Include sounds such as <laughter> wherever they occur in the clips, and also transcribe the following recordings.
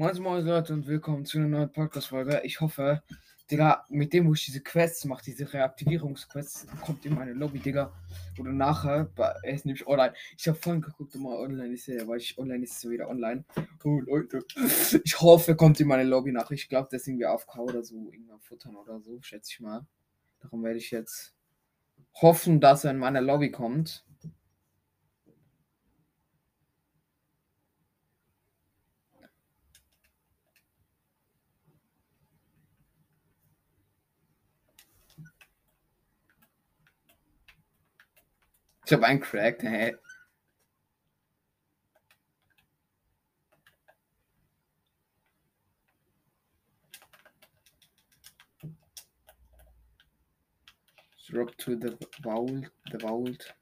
Moin Moin Leute und willkommen zu einer neuen Podcast-Folge. Ich hoffe, Digga, mit dem, wo ich diese Quests mache, diese Reaktivierungsquests, kommt in meine Lobby, Digga. Oder nachher, er ist nämlich online. Ich habe vorhin geguckt, ob er online ist, weil ich online ist, so wieder online. Oh Leute, ich hoffe, kommt in meine Lobby nach. Ich glaube, das ist irgendwie AFK oder so, irgendwann futtern oder so, schätze ich mal. Darum werde ich jetzt hoffen, dass er in meine Lobby kommt. Ich habe einen cracked, hä? Drop to the Vault, the Vault.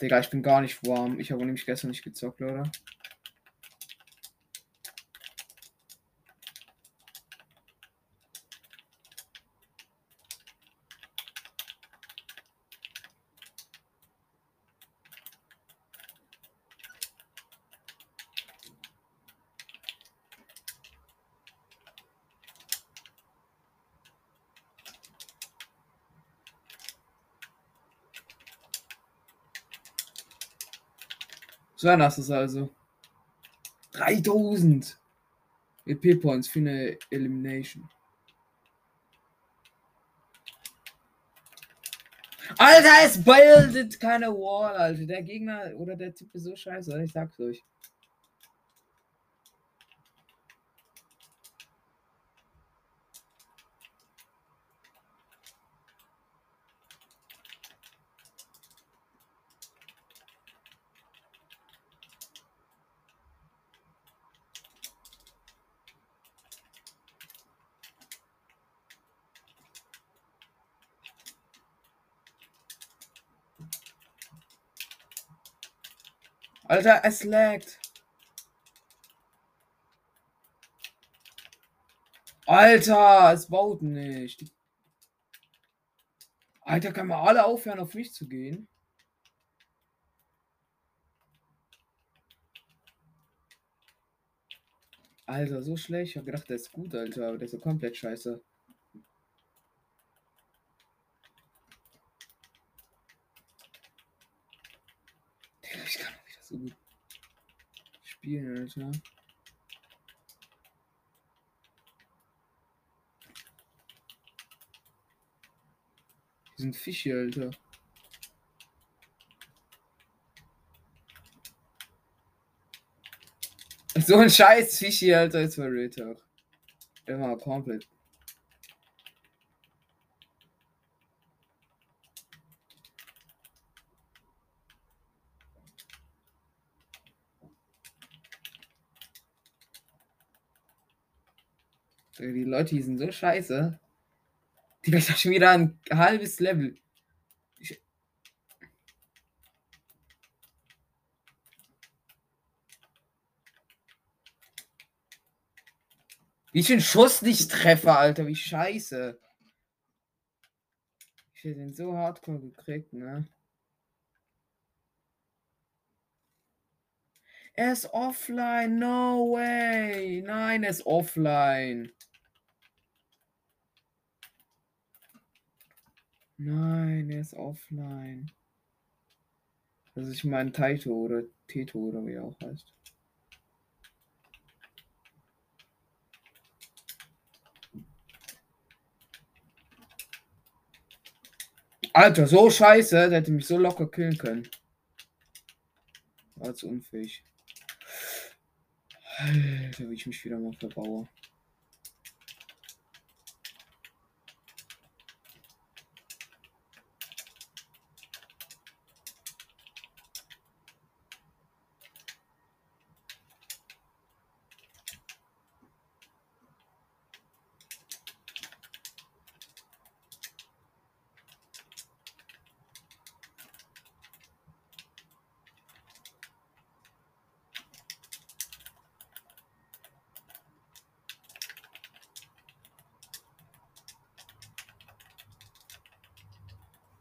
Digga, ich bin gar nicht warm. Ich habe nämlich gestern nicht gezockt, oder? Das ist also. 3000 EP Points für eine Elimination. Alter, es bildet keine Wall, Alter. Der Gegner oder der Typ ist so scheiße, ich sag's euch. Alter, es laggt. Alter, es baut nicht. Alter, können wir alle aufhören, auf mich zu gehen? Alter, so schlecht. Ich hab gedacht, der ist gut, Alter, aber der ist so komplett scheiße. Ich kann so gut spielen, Alter. Die sind Fische, Alter. So ein scheiß Fischi, Alter, jetzt war Real Talk. Immer komplett. Die Leute, die sind so scheiße. Die ist schon wieder ein halbes Level. Ich Wie ich den Schuss nicht treffe, Alter. Wie scheiße. Ich hätte den so hardcore gekriegt, ne? Er ist offline. No way. Nein, er ist offline. Nein, er ist offline. Das ist mein Taito oder Teto oder wie er auch heißt. Alter, so scheiße, der hätte mich so locker killen können. War zu unfähig. Alter, wie ich mich wieder mal verbaue.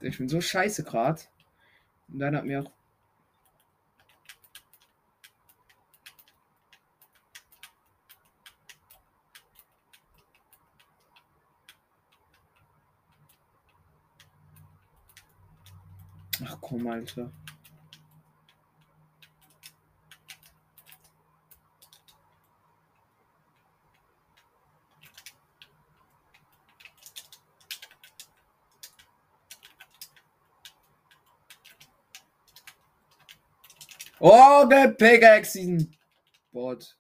Ich bin so scheiße gerade. Und dann hat mir auch. Ach komm, Alter. Der Pickaxe diesen Bot.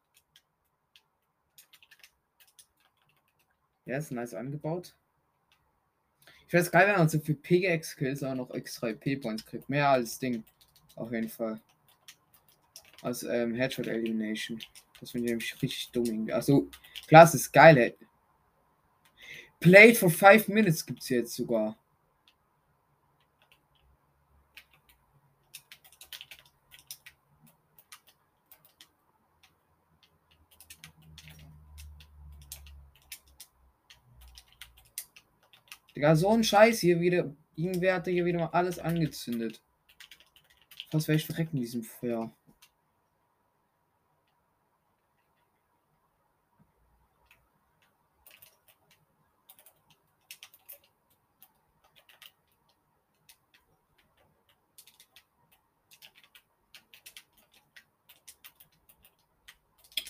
Ja, ist nice angebaut. Ich weiß geil, wenn man so für Pickaxe-Kills auch noch extra EP-Points kriegt. Mehr als Ding. Auf jeden Fall. Als ähm, Headshot Elimination. Das finde ich nämlich richtig dumm irgendwie. Also, klar, es ist geil. Played for 5 Minutes gibt es jetzt sogar. Digga, so ein Scheiß hier wieder. Irgendwer hatte hier wieder mal alles angezündet. Was wäre ich verrecken in diesem Feuer?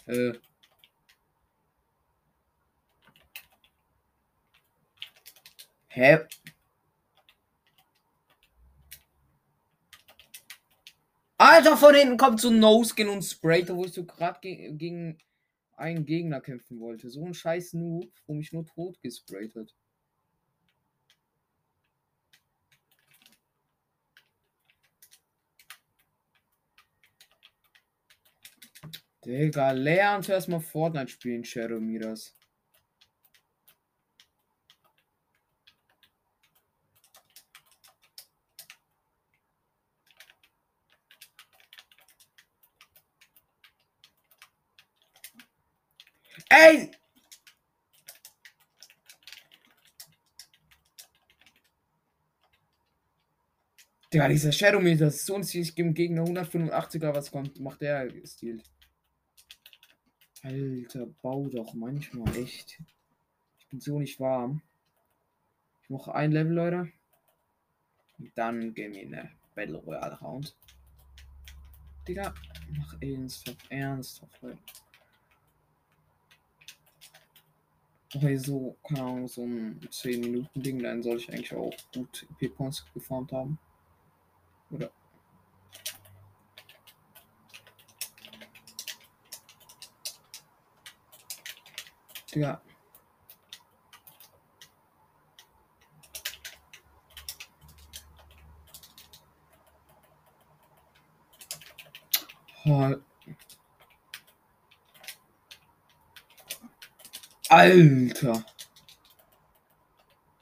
Äh. Hä? Alter, von hinten kommt so No-Skin und Sprayer, wo ich so gerade ge gegen einen Gegner kämpfen wollte. So ein scheiß Noob, wo mich nur tot gesprayt hat. Digga, lernt erstmal Fortnite spielen, Shadow Ey! Digga, dieser Shadow Meter ist so gebe dem Gegner 185er, was kommt, macht der Stil. Alter, bau doch manchmal echt. Ich bin so nicht warm. Ich mache ein Level, Leute. Und dann gehen wir in eine Battle Royale Round. Digga, mach ernsthaft, ernsthaft, Leute. Okay, so, keine Ahnung, so ein 10 Minuten Ding, dann soll ich eigentlich auch gut EP-Points geformt haben. Oder? Ja. Oh. Alter.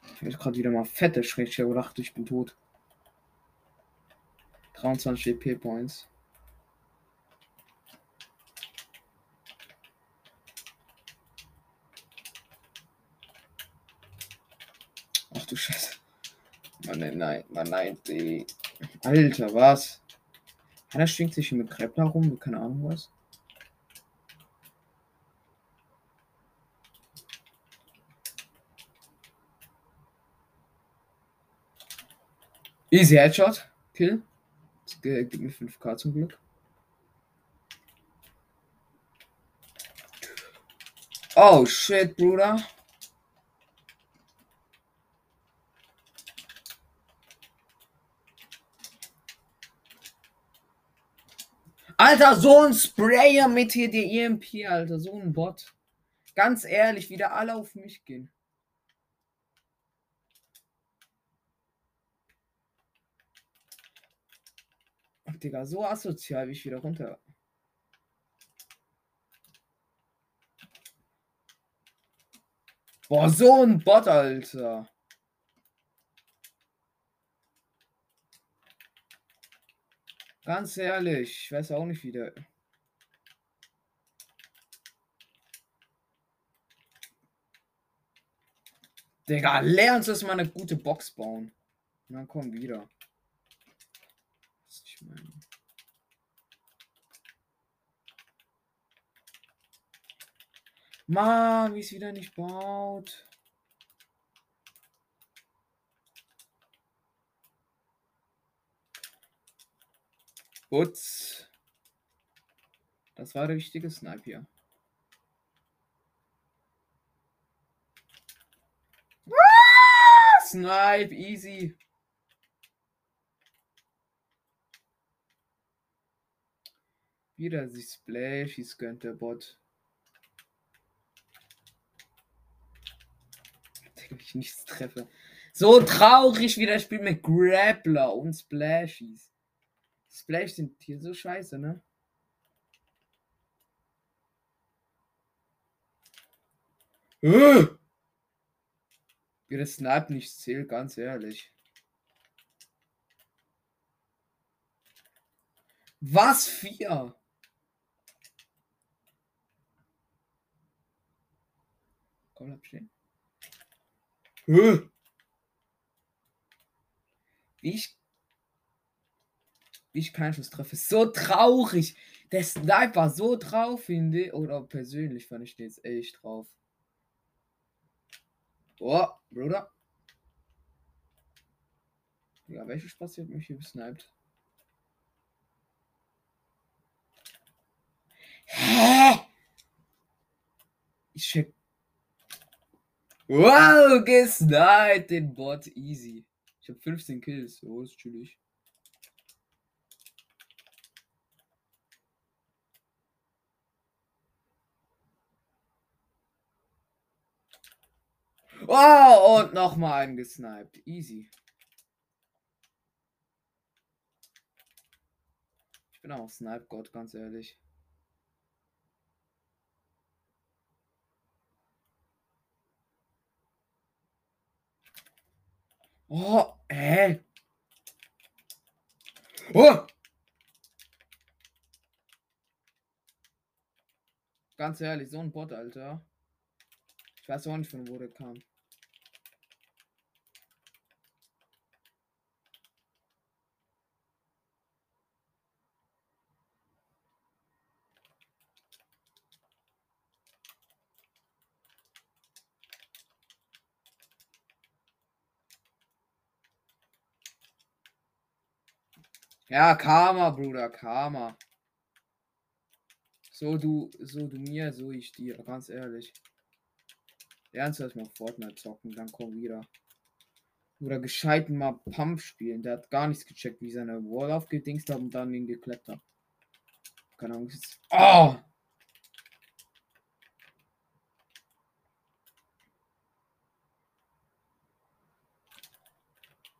Ich habe gerade wieder mal fette habe gedacht, ich bin tot. 23 EP Points. Ach du Scheiße. Mann, nein, nein, Mann, nein, die. Alter, was? Einer schwingt sich mit Krepler rum, keine Ahnung was. Easy Headshot. Kill. Das gibt mir 5k zum Glück. Oh shit, Bruder. Alter, so ein Sprayer mit hier der EMP, Alter, so ein Bot. Ganz ehrlich, wieder alle auf mich gehen. Digga, so asozial, wie ich wieder runter. Boah, so ein Bot, Alter. Ganz ehrlich, ich weiß auch nicht, wie der. Digga, lernst es mal eine gute Box bauen. Dann komm wieder. Ich meine. Mann, wie es wieder nicht baut. Gut. Das war der wichtige Snipe hier. Ah, Snipe, easy. Wieder sich Splashies gönnt der Bot. <laughs> Ich nichts treffe. So traurig wie das Spiel mit Grappler und Splashies. Splash sind hier so scheiße, ne? Äh! Wie das Snap nicht zählt, ganz ehrlich. Was? Vier? Komm, bleib stehen. Äh! Wie ich. Wie ich keinen Schuss treffe. So traurig. Der Sniper so drauf, finde ich. Oder persönlich fand ich den jetzt echt drauf. Oh, Bruder. Ja, welche Spaß hat mich hier gesniped? Hä? Ich check. Wow, gesniped den Bot easy. Ich habe 15 Kills. Oh, ist chillig. Oh, und nochmal einen gesniped. Easy. Ich bin auch Snipe-Gott, ganz ehrlich. Oh, hä? Oh! Ganz ehrlich, so ein Bot, Alter. Ich weiß auch nicht, von wo der kam. Ja, Karma, Bruder, Karma. So du, so du mir, so ich dir, ganz ehrlich. Ernsthaft mal Fortnite zocken, dann komm wieder. Oder gescheiten mal Pump spielen. Der hat gar nichts gecheckt, wie seine Wall aufgedingst hat und dann ihn gekleppt hat. Keine Ahnung. Jetzt... Oh!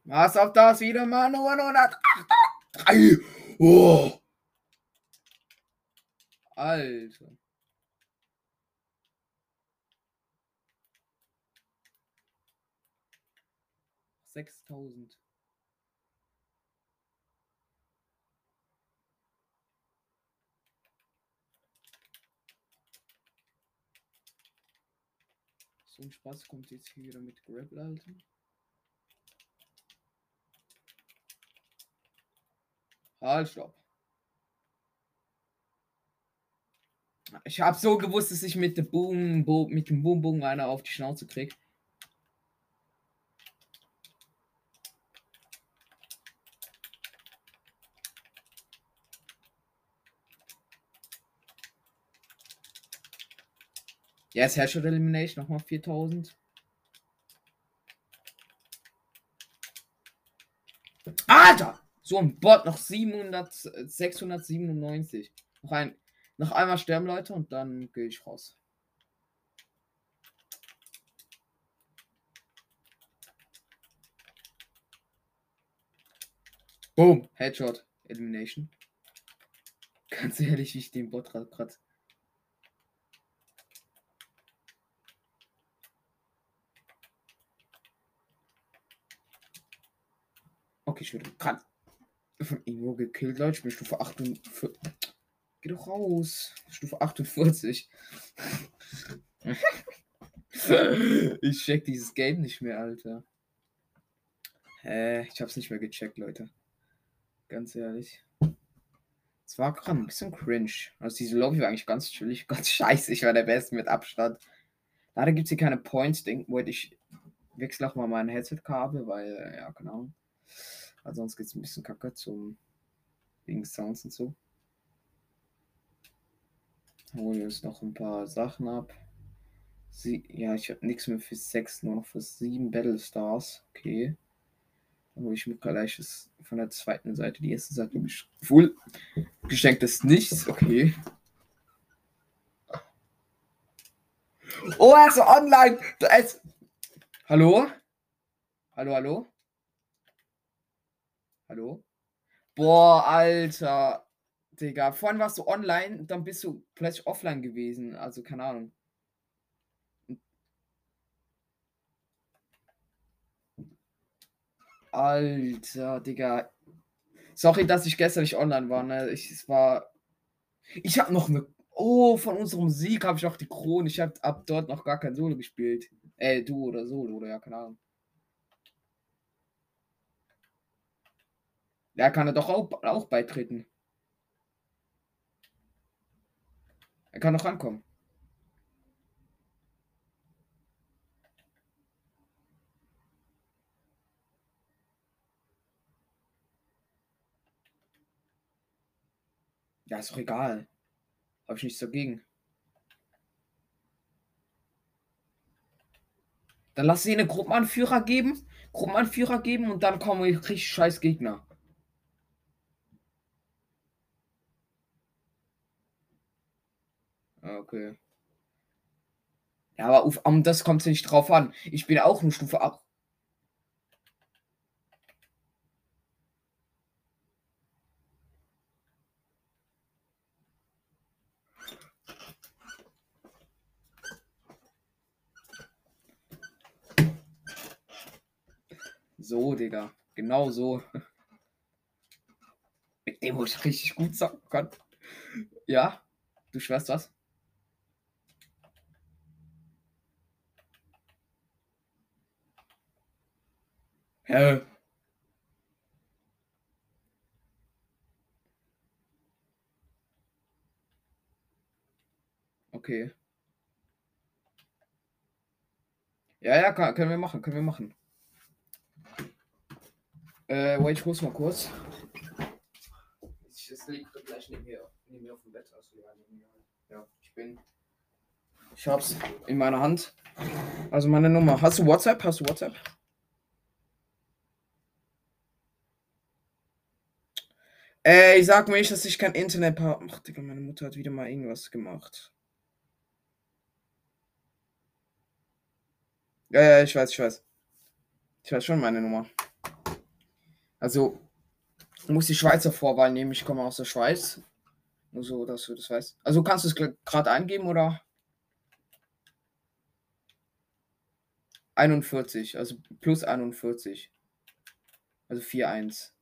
Was auf das wieder mal nur 100? Drei. Oh. Alter. Sechstausend. So ein Spaß kommt jetzt hier wieder mit Grapple, Alter. Halt, stopp. Ich habe so gewusst, dass ich mit dem Boom, Bo mit dem Boom Boom einer auf die Schnauze krieg. Yes, Headshot Elimination, nochmal 4000. So ein Bot noch 700, 697. Noch ein, noch einmal sterben, Leute, und dann gehe ich raus. Boom, Headshot, Elimination. Ganz ehrlich, wie ich den Bot gerade. Okay, ich würde gerade von Ingo gekillt, Leute. Ich bin Stufe 48. Geh doch raus. Stufe 48. <laughs> ich check dieses Game nicht mehr, Alter. Hä? Ich hab's nicht mehr gecheckt, Leute. Ganz ehrlich. Es war gerade ein bisschen cringe. Also diese Lobby war eigentlich ganz chillig, <laughs> ganz scheiße. Ich war der Beste mit Abstand. Leider gibt es hier keine Points. Denken wollte ich wechsle auch mal mein Headset-Kabel, weil, ja, genau. Also sonst geht es ein bisschen kacke zum Wegen Sounds und so. Holen wir uns noch ein paar Sachen ab. Sie ja, ich habe nichts mehr für 6, nur noch für 7 Battle Stars. Okay. Dann hole ich mir gleich das von der zweiten Seite. Die erste Seite ist full. Geschenkt ist nichts. Okay. Oh, also online. Da ist... Hallo? Hallo, hallo? Hallo? Boah, Alter. Digga, vorhin warst du online, dann bist du plötzlich offline gewesen. Also, keine Ahnung. Alter, Digga. Sorry, dass ich gestern nicht online war. Ne? Ich, es war. Ich habe noch eine. Oh, von unserem Sieg habe ich auch die Krone. Ich habe ab dort noch gar kein Solo gespielt. Äh, du oder Solo oder ja, keine Ahnung. Ja, kann er doch auch, auch beitreten. Er kann noch rankommen. Ja, ist doch egal. Habe ich nichts dagegen. Dann lass sie eine Gruppenanführer geben. Gruppenanführer geben und dann kommen richtig scheiß Gegner. Okay. Ja, aber auf, um das kommt es nicht drauf an. Ich bin auch eine Stufe ab. So, Digga. Genau so. Mit dem, wo ich richtig gut sagen kann. Ja, du schwörst was? Hä? Okay. Ja, ja, kann, können wir machen, können wir machen. Äh, wait, ich muss mal kurz. Das liegt gleich neben mir, neben mir auf dem Bett. Also, ja, ja, ich bin. Ich hab's in meiner Hand. Also meine Nummer. Hast du WhatsApp? Hast du WhatsApp? Äh, ich sag mir nicht, dass ich kein Internet habe. Ach, Digga, meine Mutter hat wieder mal irgendwas gemacht. Ja, ja, ich weiß, ich weiß. Ich weiß schon meine Nummer. Also, muss die Schweizer Vorwahl nehmen. Ich komme aus der Schweiz. Nur so, dass du das weißt. Also, kannst du es gerade eingeben oder? 41, also plus 41. Also 4-1.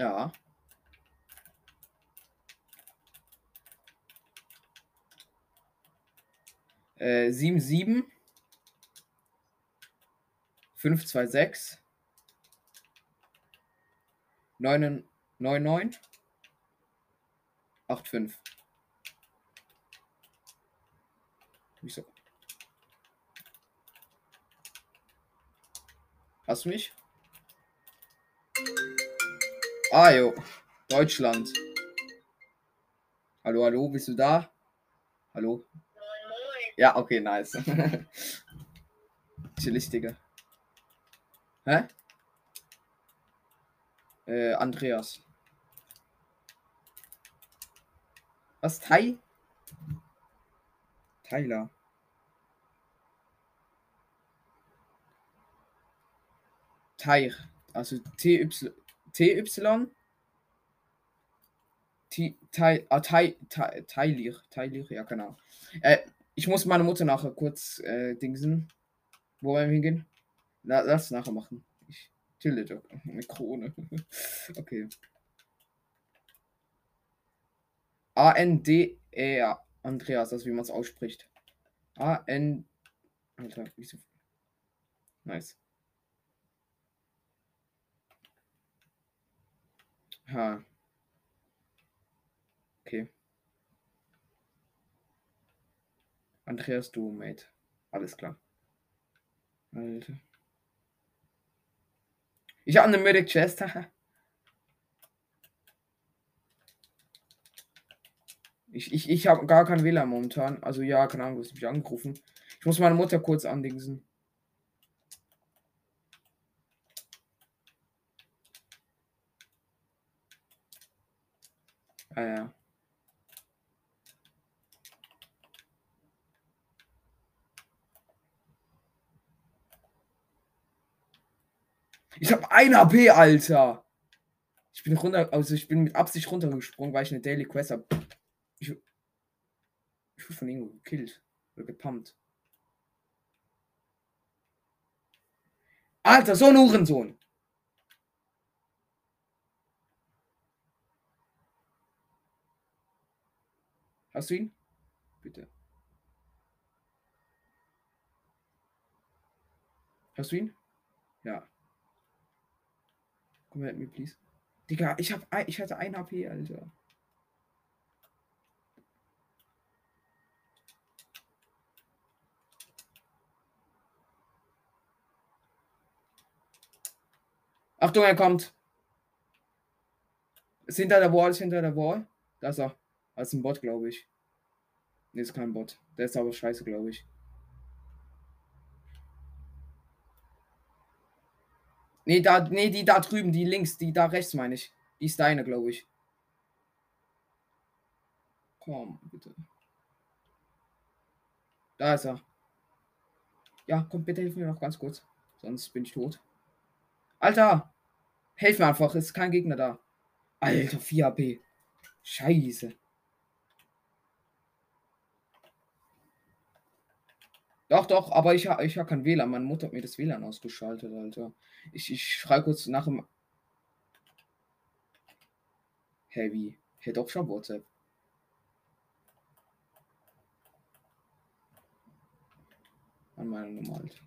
Ja. Äh, 7, 7. 5, 2, 6. 9, 9, 9. 8, 5. Wieso? Hast du mich? Ah, jo. Deutschland. Hallo, hallo, bist du da? Hallo? Ja, okay, nice. <laughs> Chillig. Hä? Äh, Andreas. Was? Tai? Tyler. Teich. Also T-Y. TY. Teilir. Teilir, ja, genau. Äh, ich muss meine Mutter nachher kurz äh, dingsen. Wo wollen wir hingehen? La, lass nachher machen. Ich tilde doch. <laughs> Eine Krone. <laughs> okay. A-N-D-E-R. Andreas, das wie man es ausspricht. A-N. Alter, wieso? Nice. Ha. Okay. Andreas, du, Mate. Alles klar. Alter. Ich habe eine Medic Chest. <laughs> ich ich, ich habe gar kein WLAN momentan. Also ja, keine Ahnung, du hast mich angerufen. Ich muss meine Mutter kurz andingsen. Ah ja. Ich habe ein AP, Alter. Ich bin runter, also ich bin mit Absicht runtergesprungen, weil ich eine Daily Quest habe. Ich, ich wurde von irgendwo gekillt oder gepumpt. Alter, so ein Uhrensohn. Hast du ihn? Bitte. Hast du ihn? Ja. Komm help me, please. Digga, ich hab ich hatte ein HP, Alter. Achtung, er kommt. Ist hinter der Wall, ist hinter der Wall. Da ist er. Das ist ein Bot, glaube ich. Nee, ist kein Bot. Der ist aber scheiße, glaube ich. Nee, da, nee, die da drüben, die links, die da rechts meine ich. Die ist deine, glaube ich. Komm, bitte. Da ist er. Ja, komm, bitte hilf mir noch ganz kurz. Sonst bin ich tot. Alter! Helf mir einfach, ist kein Gegner da. Alter, 4 AP. Scheiße. Doch, doch, aber ich, ich habe kein WLAN. Meine Mutter hat mir das WLAN ausgeschaltet, Alter. Ich, ich schreibe kurz nach dem. Heavy. Hey, doch schon WhatsApp. An meiner Nummer halt.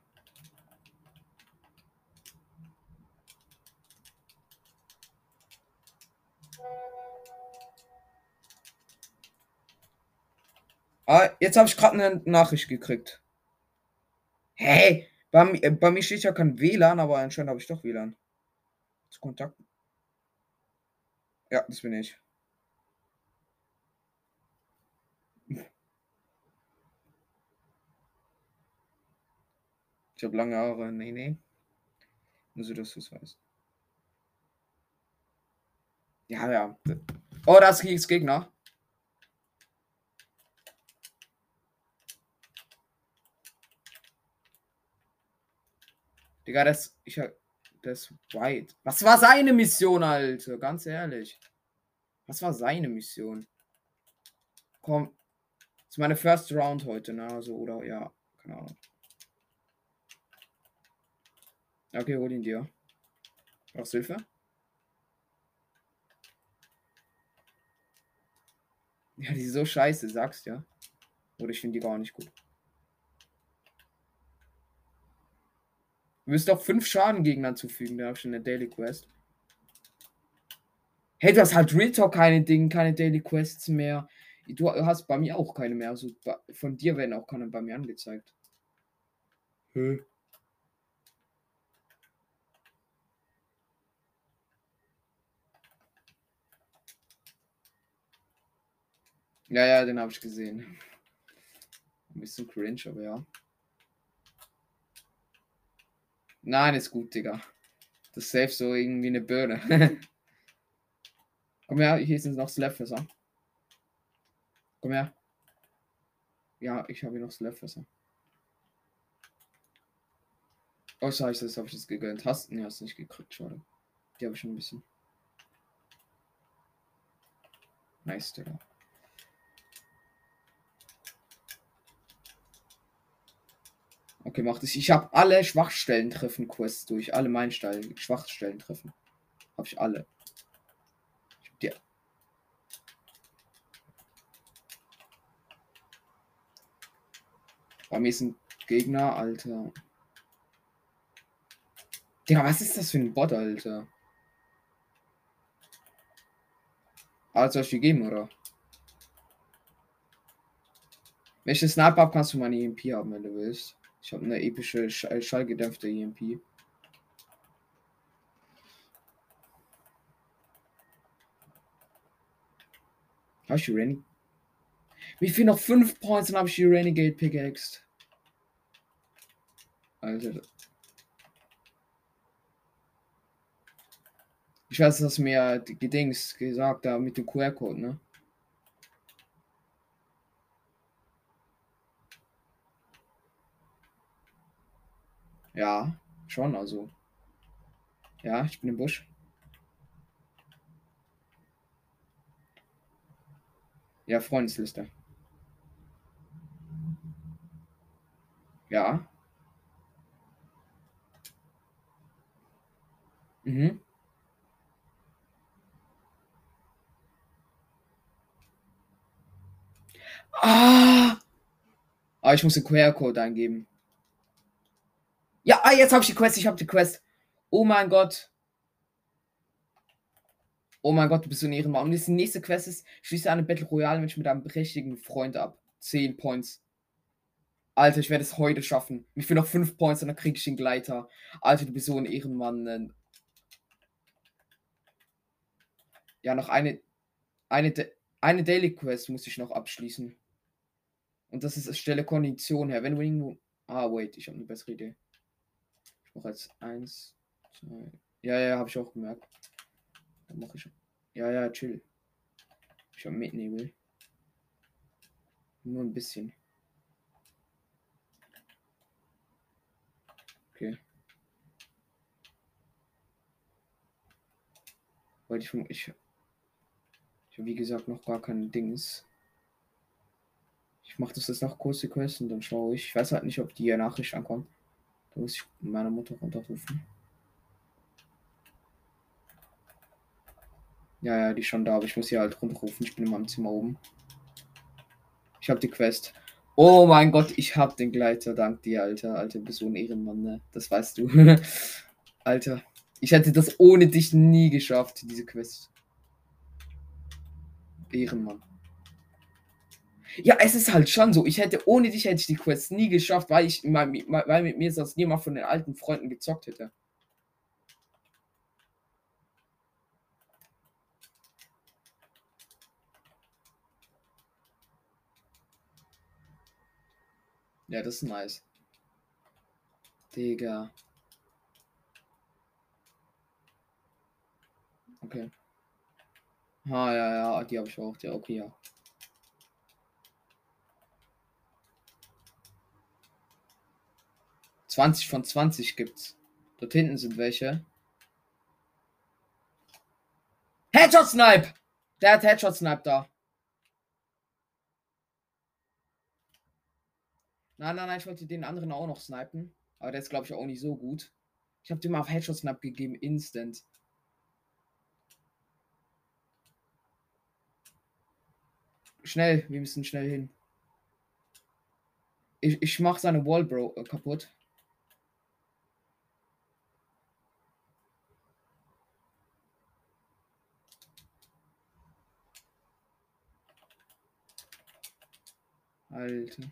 Ah, jetzt habe ich gerade eine Nachricht gekriegt. Hey, bei, äh, bei mir steht ja kein WLAN, aber anscheinend habe ich doch WLAN. Zu Kontakt. Ja, das bin ich. Ich habe lange Haare. Nee, nee. Nur so, dass du es weißt. Ja, ja. Oh, das ist Gegner. Digga, das. Ich Das White. Was war seine Mission, Alter? Ganz ehrlich. Was war seine Mission? Komm. Das ist meine First Round heute, ne? Also, oder ja. Keine Ahnung. Okay, hol ihn dir. Brauchst Hilfe? Ja, die ist so scheiße, sagst ja. Oder ich finde die gar nicht gut. Du wirst doch fünf Schaden Gegnern zufügen, da habe ich eine Daily Quest. Hey, du hast halt Real Talk keine Dinge, keine Daily Quests mehr. Du hast bei mir auch keine mehr. Also von dir werden auch keine bei mir angezeigt. Hä? Ja, ja, den habe ich gesehen. Ein bisschen cringe, aber ja. Nein, ist gut, Digga. Das ist safe so irgendwie eine Birne. <laughs> Komm her, hier sind noch Slapfässer. Komm her. Ja, ich habe hier noch Slapfässer. Oh, scheiße, das habe ich jetzt gegönnt. Hast du? Nee, hast nicht gekriegt, schade. Die habe ich schon ein bisschen. Nice, Digga. Okay, macht es. Ich habe alle Schwachstellen treffen Quests durch. Alle Meilensteine. Schwachstellen treffen. Habe ich alle. Ich hab die. Bei mir ein Gegner, Alter. Digga, was ist das für ein Bot, Alter? Ah, soll ich die geben, oder? Wenn ich das Sniper habe, kannst du meine EMP haben, wenn du willst. Ich habe eine epische Sch äh, schallgedämpfte EMP. Habe ich die Renegade? Wie viel noch 5 Points und habe ich die Renegade Pickaxe? Alter. Ich weiß, dass mir die Dings gesagt da mit dem QR-Code, ne? Ja, schon, also. Ja, ich bin im Busch. Ja, Freundesliste. Ja. Mhm. Ah! Ah, ich muss den QR-Code eingeben. Ja, ah, jetzt habe ich die Quest. Ich habe die Quest. Oh mein Gott. Oh mein Gott, du bist so ein Ehrenmann. Und die nächste Quest ist, schließe eine Battle Royale Match mit einem prächtigen Freund ab. 10 Points. Alter, ich werde es heute schaffen. Mir fehlen noch 5 Points und dann kriege ich den Gleiter. Alter, du bist so ein Ehrenmann. Ja, noch eine. Eine, eine Daily Quest muss ich noch abschließen. Und das ist Stelle Kondition her. Wenn du irgendwo. Ah, wait, ich habe eine bessere Idee. Mache jetzt 1, 2. Ja, ja, habe ich auch gemerkt. Dann mache ich. Ja, ja, chill. Ich habe Mitnebel. Nur ein bisschen. Okay. Weil ich, ich, ich habe wie gesagt noch gar kein Dings. Ich mache das jetzt noch kurze Quest und dann schaue ich. Ich weiß halt nicht, ob die Nachricht ankommt. Da muss ich meine Mutter runterrufen. Ja, ja, die ist schon da, aber ich muss sie halt runterrufen. Ich bin in meinem Zimmer oben. Ich habe die Quest. Oh mein Gott, ich hab den Gleiter, dank dir, Alter. Alter, bist so ein Ehrenmann, ne? Das weißt du. <laughs> Alter, ich hätte das ohne dich nie geschafft, diese Quest. Ehrenmann. Ja, es ist halt schon so. Ich hätte ohne dich hätte ich die Quest nie geschafft, weil ich weil mit mir sonst niemand von den alten Freunden gezockt hätte. Ja, das ist nice. Digga. Okay. Ah, ja, ja, die habe ich auch. Ja, okay, ja. 20 von 20 gibt's. Dort hinten sind welche. Headshot Snipe! Der hat Headshot Snipe da. Nein, nein, nein, ich wollte den anderen auch noch snipen. Aber der ist, glaube ich, auch nicht so gut. Ich habe dem mal auf Headshot Snipe gegeben, instant. Schnell, wir müssen schnell hin. Ich, ich mach seine Wall, Bro, äh, kaputt. Alter.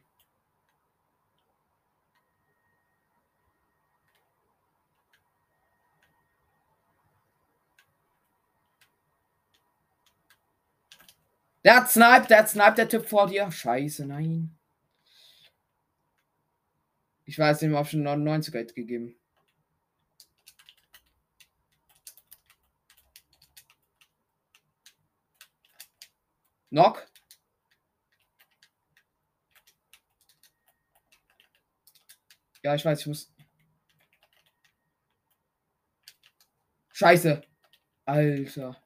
Der hat Snipe, der hat Snipe, der Typ vor dir. Scheiße, nein. Ich weiß, dem schon 99 Geld gegeben. Knock. Ja, ich weiß, ich muss. Scheiße. Alter.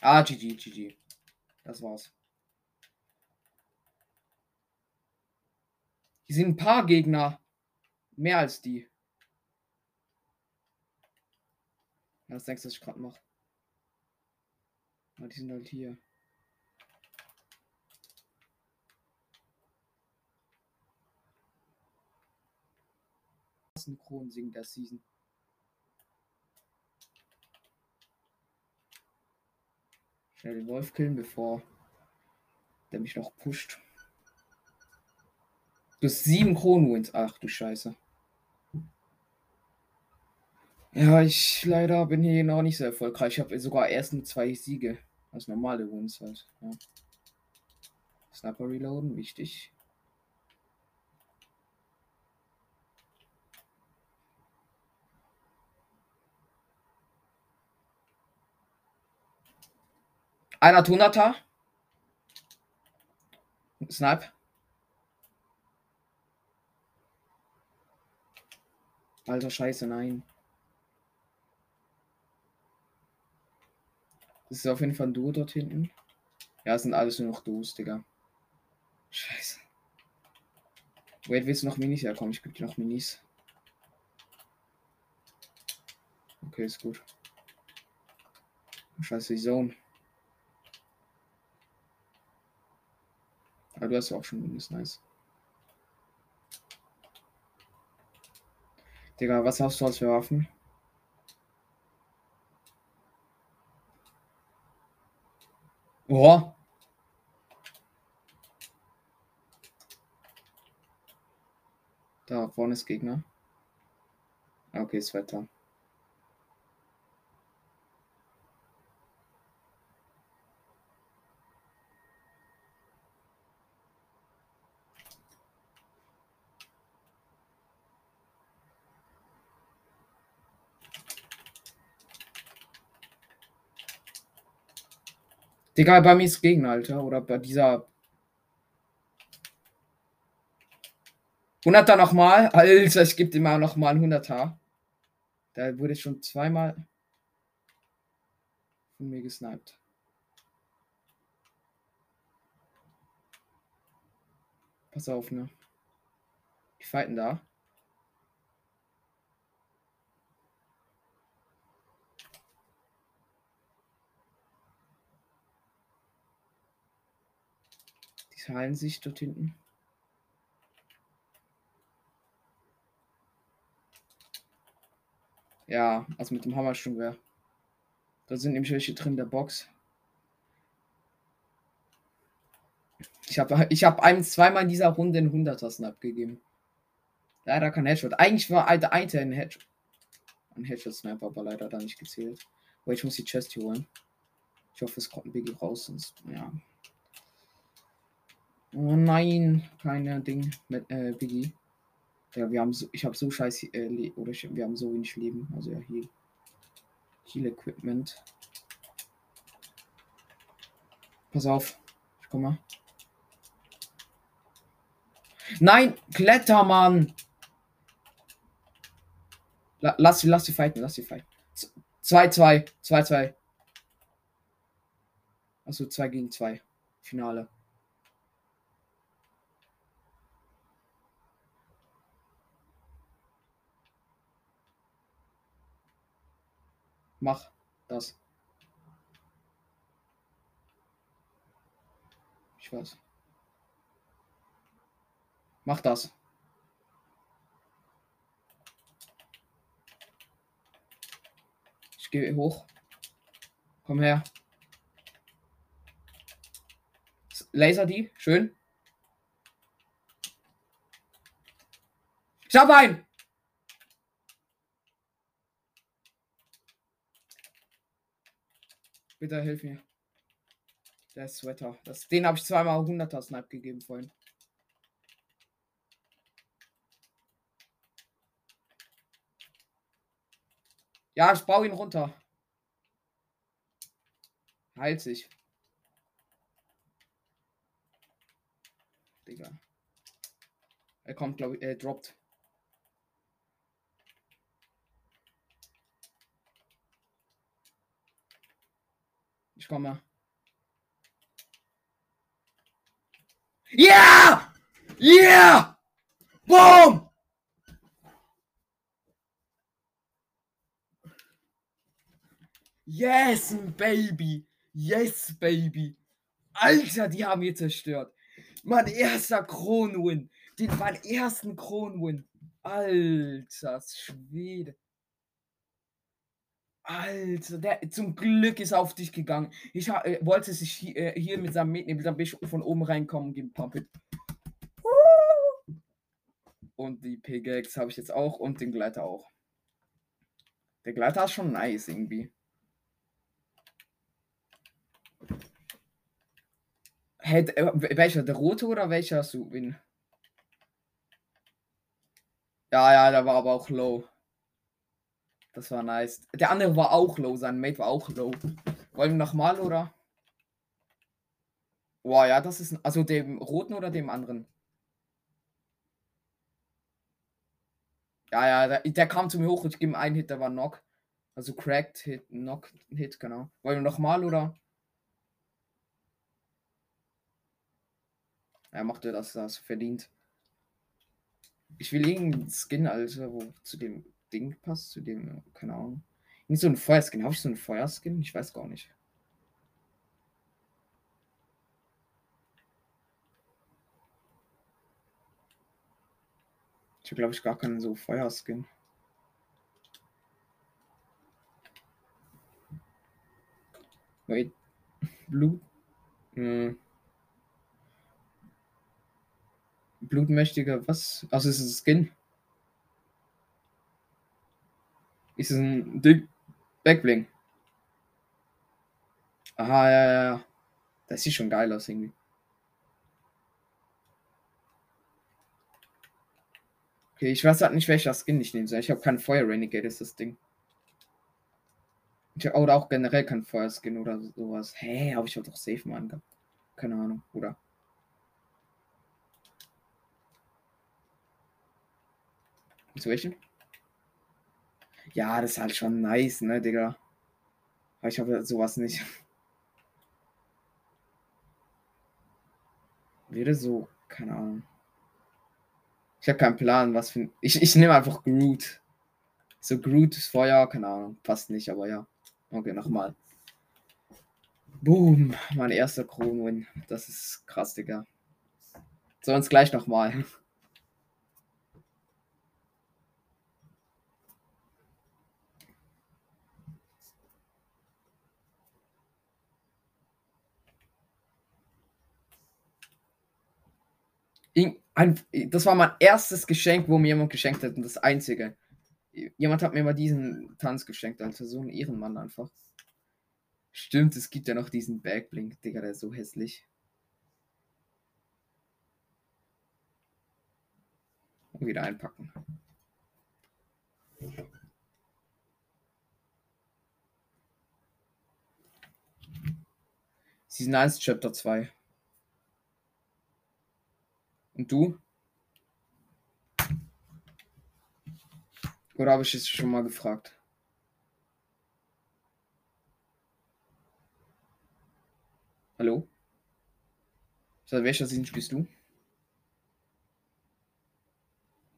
Ah, GG, GG. Das war's. Hier sind ein paar Gegner. Mehr als die. Was denkst du, was ich gerade mache? Die sind halt hier. Synchron singen der Season. Schnell den Wolf killen, bevor der mich noch pusht. Du hast sieben Kronenwins. Ach du Scheiße. Ja, ich leider bin hier noch nicht so erfolgreich. Ich habe sogar erst nur zwei Siege. als normale Wins halt. Ja. Sniper reloaden, wichtig. Einer Tunerter. Snipe. Alter Scheiße, nein. Das ist auf jeden Fall ein Duo dort hinten. Ja, es sind alles nur noch Duos, Digga. Scheiße. Wait, willst du noch Minis? Ja, komm, ich gebe dir noch Minis. Okay, ist gut. Scheiße, die Zone. Aber du hast ja auch schon Minis, nice. Digga, was hast du als für Waffen? Boah. Da vorne ist Gegner. Okay, ist weiter. Egal, bei mir ist Gegner, Alter. Oder bei dieser. 100er nochmal. Alter, ich gebe immer noch mal ein 100er. Da wurde schon zweimal von mir gesniped. Pass auf, ne? Die fighten da. Teilen sich dort hinten. Ja, also mit dem Hammer schon wäre. Da sind nämlich welche drin der Box. Ich habe ich hab einem zweimal in dieser Runde einen 100er abgegeben. Leider kein Headshot. Eigentlich war alter eine ein Headshot. Ein Headshot-Sniper, aber leider da nicht gezählt. Aber ich muss die Chest hier holen. Ich hoffe, es kommt ein Biggie raus, sonst, ja. Oh nein, keine Ding mit äh, Biggie. Ja, wir haben so, ich habe so scheiß äh, oder ich, wir haben so wenig Leben. Also ja, hier. Heal Equipment. Pass auf. Ich komme. Nein, Kletter, Mann. La lass sie, lass sie fighten, lass sie fighten. 2-2, 2-2. Also 2 gegen 2. Finale. Mach das. Ich weiß. Mach das. Ich gehe hoch. Komm her. Laser die. Schön. Ich hab einen. Bitte hilf mir. Der Sweater. Das, den habe ich zweimal 100er Snipe gegeben vorhin. Ja, ich baue ihn runter. Heilt sich. Digga. Er kommt, glaube ich, er droppt. Ich komme. Yeah! Yeah! Boom! Yes, baby! Yes, baby! Alter, die haben mich zerstört. Mein erster Kronwin. Den mein ersten Kronwin. Alter Schwede. Alter, der zum Glück ist auf dich gegangen. Ich äh, wollte sich hier, äh, hier mit seinem mitnehmen, dann bin ich von oben reinkommen, geben Pumpit. Und die Pickaxe habe ich jetzt auch und den Gleiter auch. Der Gleiter ist schon nice irgendwie. Hey, äh, welcher? Der rote oder welcher? Wen? Ja, ja, der war aber auch low. Das war nice. Der andere war auch low, sein Mate war auch low. Wollen wir nochmal oder? Boah, ja, das ist. Also dem roten oder dem anderen? Ja, ja, der, der kam zu mir hoch und ich gebe ihm einen Hit, der war Knock. Also cracked Hit, Knock Hit, genau. Wollen wir nochmal oder? Er machte das, das verdient. Ich will irgendeinen Skin, also, wo zu dem Ding passt, zu dem, keine Ahnung. Nicht so ein Feuerskin. Habe ich so einen Feuerskin? Ich weiß gar nicht. Ich glaube ich, gar keinen so Feuerskin. Wait. Blut. Hm. Blutmächtiger, was? Also ist es ein Skin? Ist es ein Ding? Backbling. Aha, ja, ja, ja. Das sieht schon geil aus irgendwie. Okay, ich weiß halt nicht, welcher Skin ich nehmen soll. Ich habe keinen Feuer Renegade, ist das Ding. Ich, oder auch generell kein Feuerskin oder sowas. Hä, hey, habe ich doch safe mal angehabt. Keine Ahnung, oder? Zu welchen? Ja, das ist halt schon nice, ne, Digga. Aber ich habe sowas nicht. Wäre so, keine Ahnung. Ich habe keinen Plan, was für. Ich, ich nehme einfach Groot. So Groot ist Feuer, keine Ahnung. Passt nicht, aber ja. Okay, nochmal. Boom, mein erster Kronwin. Das ist krass, Digga. So, uns gleich nochmal. Ein, das war mein erstes Geschenk, wo mir jemand geschenkt hat und das einzige. Jemand hat mir mal diesen Tanz geschenkt, also so ein Ehrenmann einfach. Stimmt, es gibt ja noch diesen Backblink, Digga, der ist so hässlich. Und wieder einpacken. Season 1, Chapter 2. Und du? Oder habe ich es schon mal gefragt? Hallo? Seit welcher Sinn spielst du?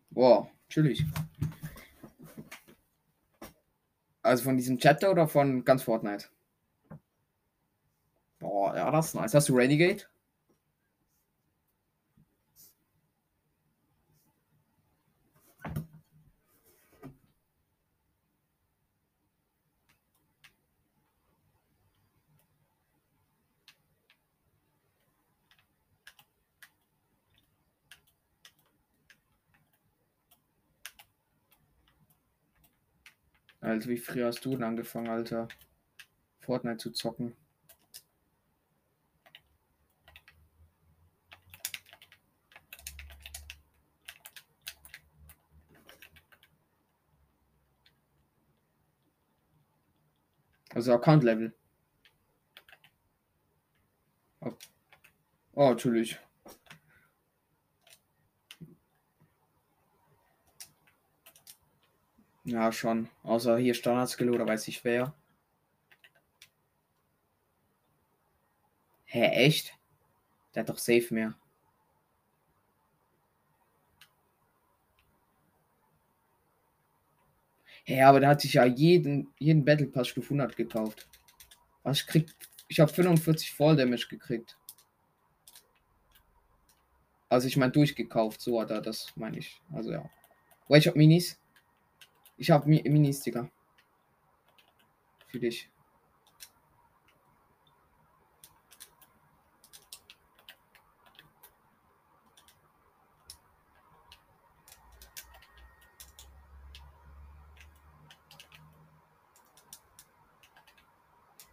Boah, natürlich. Also von diesem Chatter oder von ganz Fortnite? Boah, ja, das ist nice. Hast du Renegade? Also wie früh hast du denn angefangen, Alter? Fortnite zu zocken. Also Account Level. Oh natürlich. Ja, schon. Außer hier Standardskill oder weiß ich wer. Hä, echt? Der hat doch safe mehr. Hä, aber der hat sich ja jeden, jeden Battle Pass Stufe 100 gekauft. Was ich krieg. Ich habe 45 Fall Damage gekriegt. Also ich meine durchgekauft, so hat er das, meine ich. Also ja. Welche Minis? Ich habe Mi Minis, Digga. Für dich.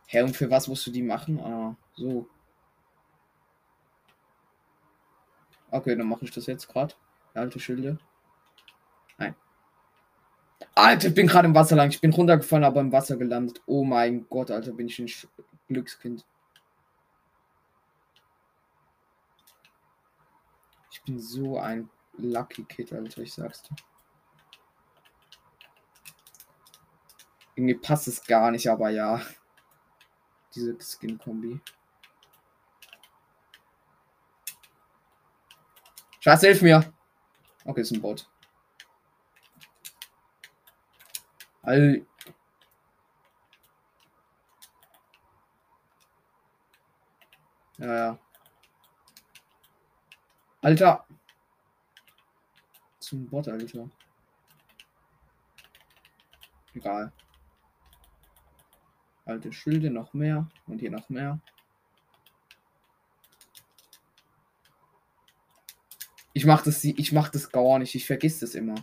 Hä, und für was musst du die machen? Ah, so. Okay, dann mache ich das jetzt gerade. Alte Schilde. Alter, ich bin gerade im Wasser lang. Ich bin runtergefallen, aber im Wasser gelandet. Oh mein Gott, Alter, bin ich ein Glückskind. Ich bin so ein Lucky Kid, Alter, ich sag's dir. Irgendwie passt es gar nicht, aber ja. Diese Skin-Kombi. Schatz, hilf mir. Okay, ist ein Bot. All. Ja, ja. Alter. Zum Bot, Alter. Egal. Alte Schilde noch mehr und hier noch mehr. Ich mach das, ich mach das gar nicht. Ich vergiss das immer.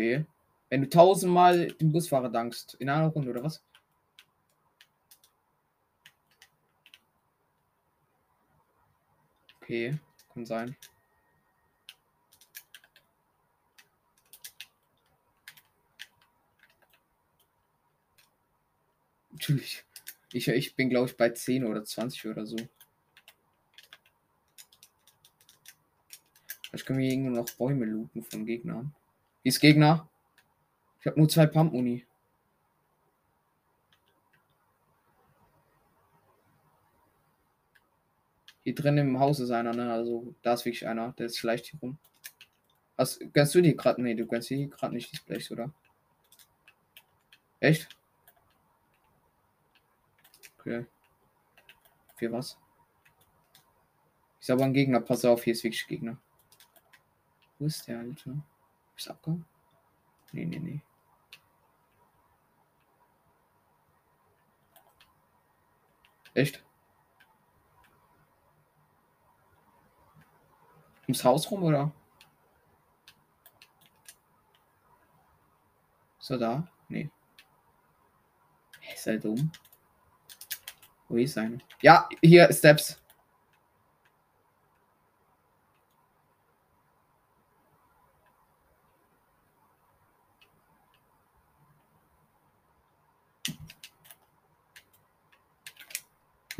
Okay. Wenn du tausendmal dem Busfahrer dankst, in einer Runde oder was? Okay, kann sein. Natürlich. Ich, ich bin, glaube ich, bei 10 oder 20 oder so. Ich kann mir irgendwo noch Bäume looten von Gegnern. Wie ist Gegner? Ich habe nur zwei Pump-Uni. Hier drin im Haus ist einer, ne? Also da ist wirklich einer. Der ist vielleicht hier rum. Was gönnst du dir gerade? Ne, du gönnst dir gerade nicht die Blechs, oder? Echt? Okay. Für was? Ist aber ein Gegner. Pass auf, hier ist wirklich Gegner. Wo ist der, Alter? Ist abgehauen? Nee, nee, nee. Echt? Ums Haus rum, oder? Ist er da? Nee. Ist er dumm? Wo ist einer? Ja, hier, Steps.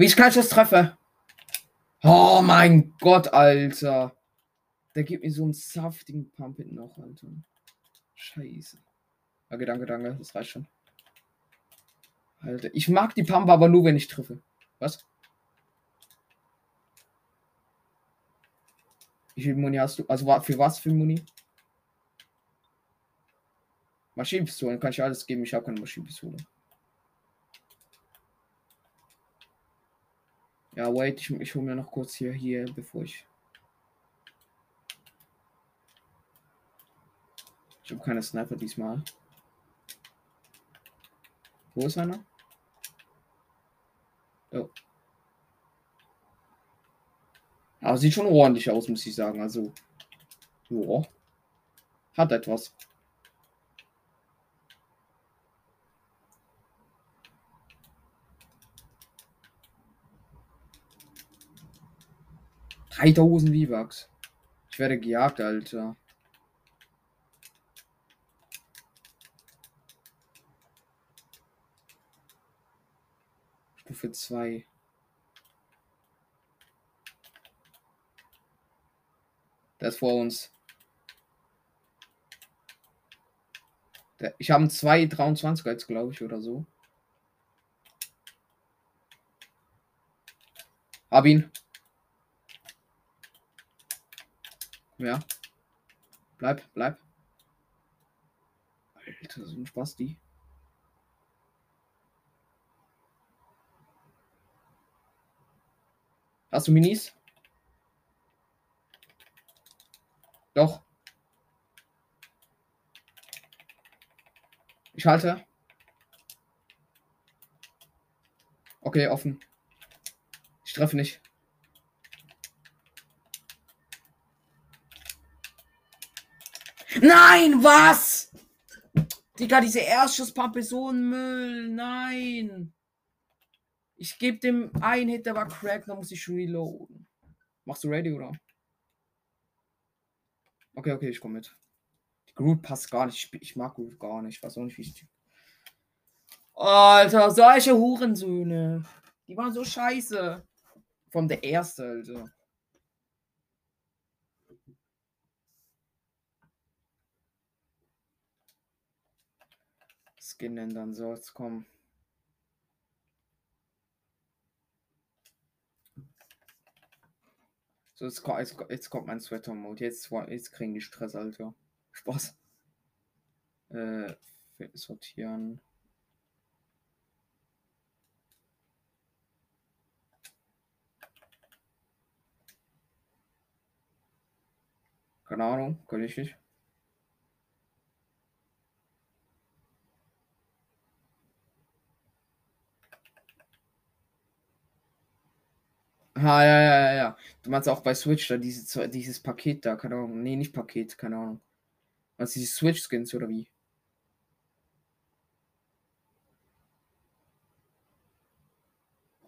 Wie ich kann das treffe? Oh mein Gott, Alter. Der gibt mir so einen saftigen Pump hinten noch, Alter. Scheiße. Okay, danke, danke. Das reicht schon. Alter, ich mag die Pump aber nur, wenn ich treffe. Was? Wie viel Muni hast du? Also für was für Muni? Maschinenpistolen kann ich alles geben. Ich habe keine Maschinenpistole. Ja, wait, ich, ich hole mir noch kurz hier, hier, bevor ich. Ich habe keine Sniper diesmal. Wo ist einer? Oh. Aber sieht schon ordentlich aus, muss ich sagen. Also, ja. Hat etwas. 3000 V-Bucks. Ich werde gejagt, Alter. Stufe 2. Der ist vor uns. Ich habe einen 223 jetzt, glaube ich, oder so. Hab ihn. Ja. Bleib, bleib. Alter, so ein Spasti. Hast du Minis? Doch. Ich halte. Okay, offen. Ich treffe nicht. Nein, was? Digga, diese Erstschusspampe so ein Müll. Nein. Ich gebe dem einen Hit, der war crack, dann muss ich reloaden. Machst du ready, oder? Okay, okay, ich komme mit. Die Groot passt gar nicht. Ich, mag Groot gar nicht. Ich weiß auch nicht, wie ich. Alter, solche Hurensöhne. Die waren so scheiße. Von der erste, Alter. Skin ändern soll es kommen. So, jetzt, jetzt, jetzt kommt mein Sweater-Mode. Jetzt, jetzt kriegen die Stress, Alter. Spaß. Äh, sortieren. Keine Ahnung, kann ich nicht. Ah, ja, ja, ja. Du meinst auch bei Switch da diese, dieses Paket da, keine Ahnung. Nee, nicht Paket, keine Ahnung. Was diese Switch-Skins oder wie?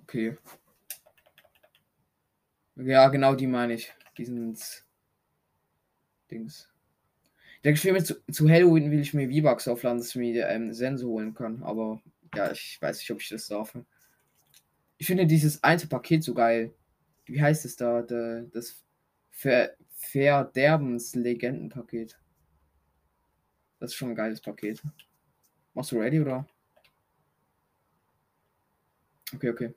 Okay. Ja, genau die meine ich. Diesen Dings. Der mir zu, zu Halloween will ich mir V-Bucks aufladen, dass ich mir ähm, Sensor holen kann. Aber ja, ich weiß nicht, ob ich das darf. Ich finde dieses alte Paket so geil. Wie heißt es da? De, das Ver Verderbens-Legenden-Paket. Das ist schon ein geiles Paket. Machst du ready oder? Okay, okay.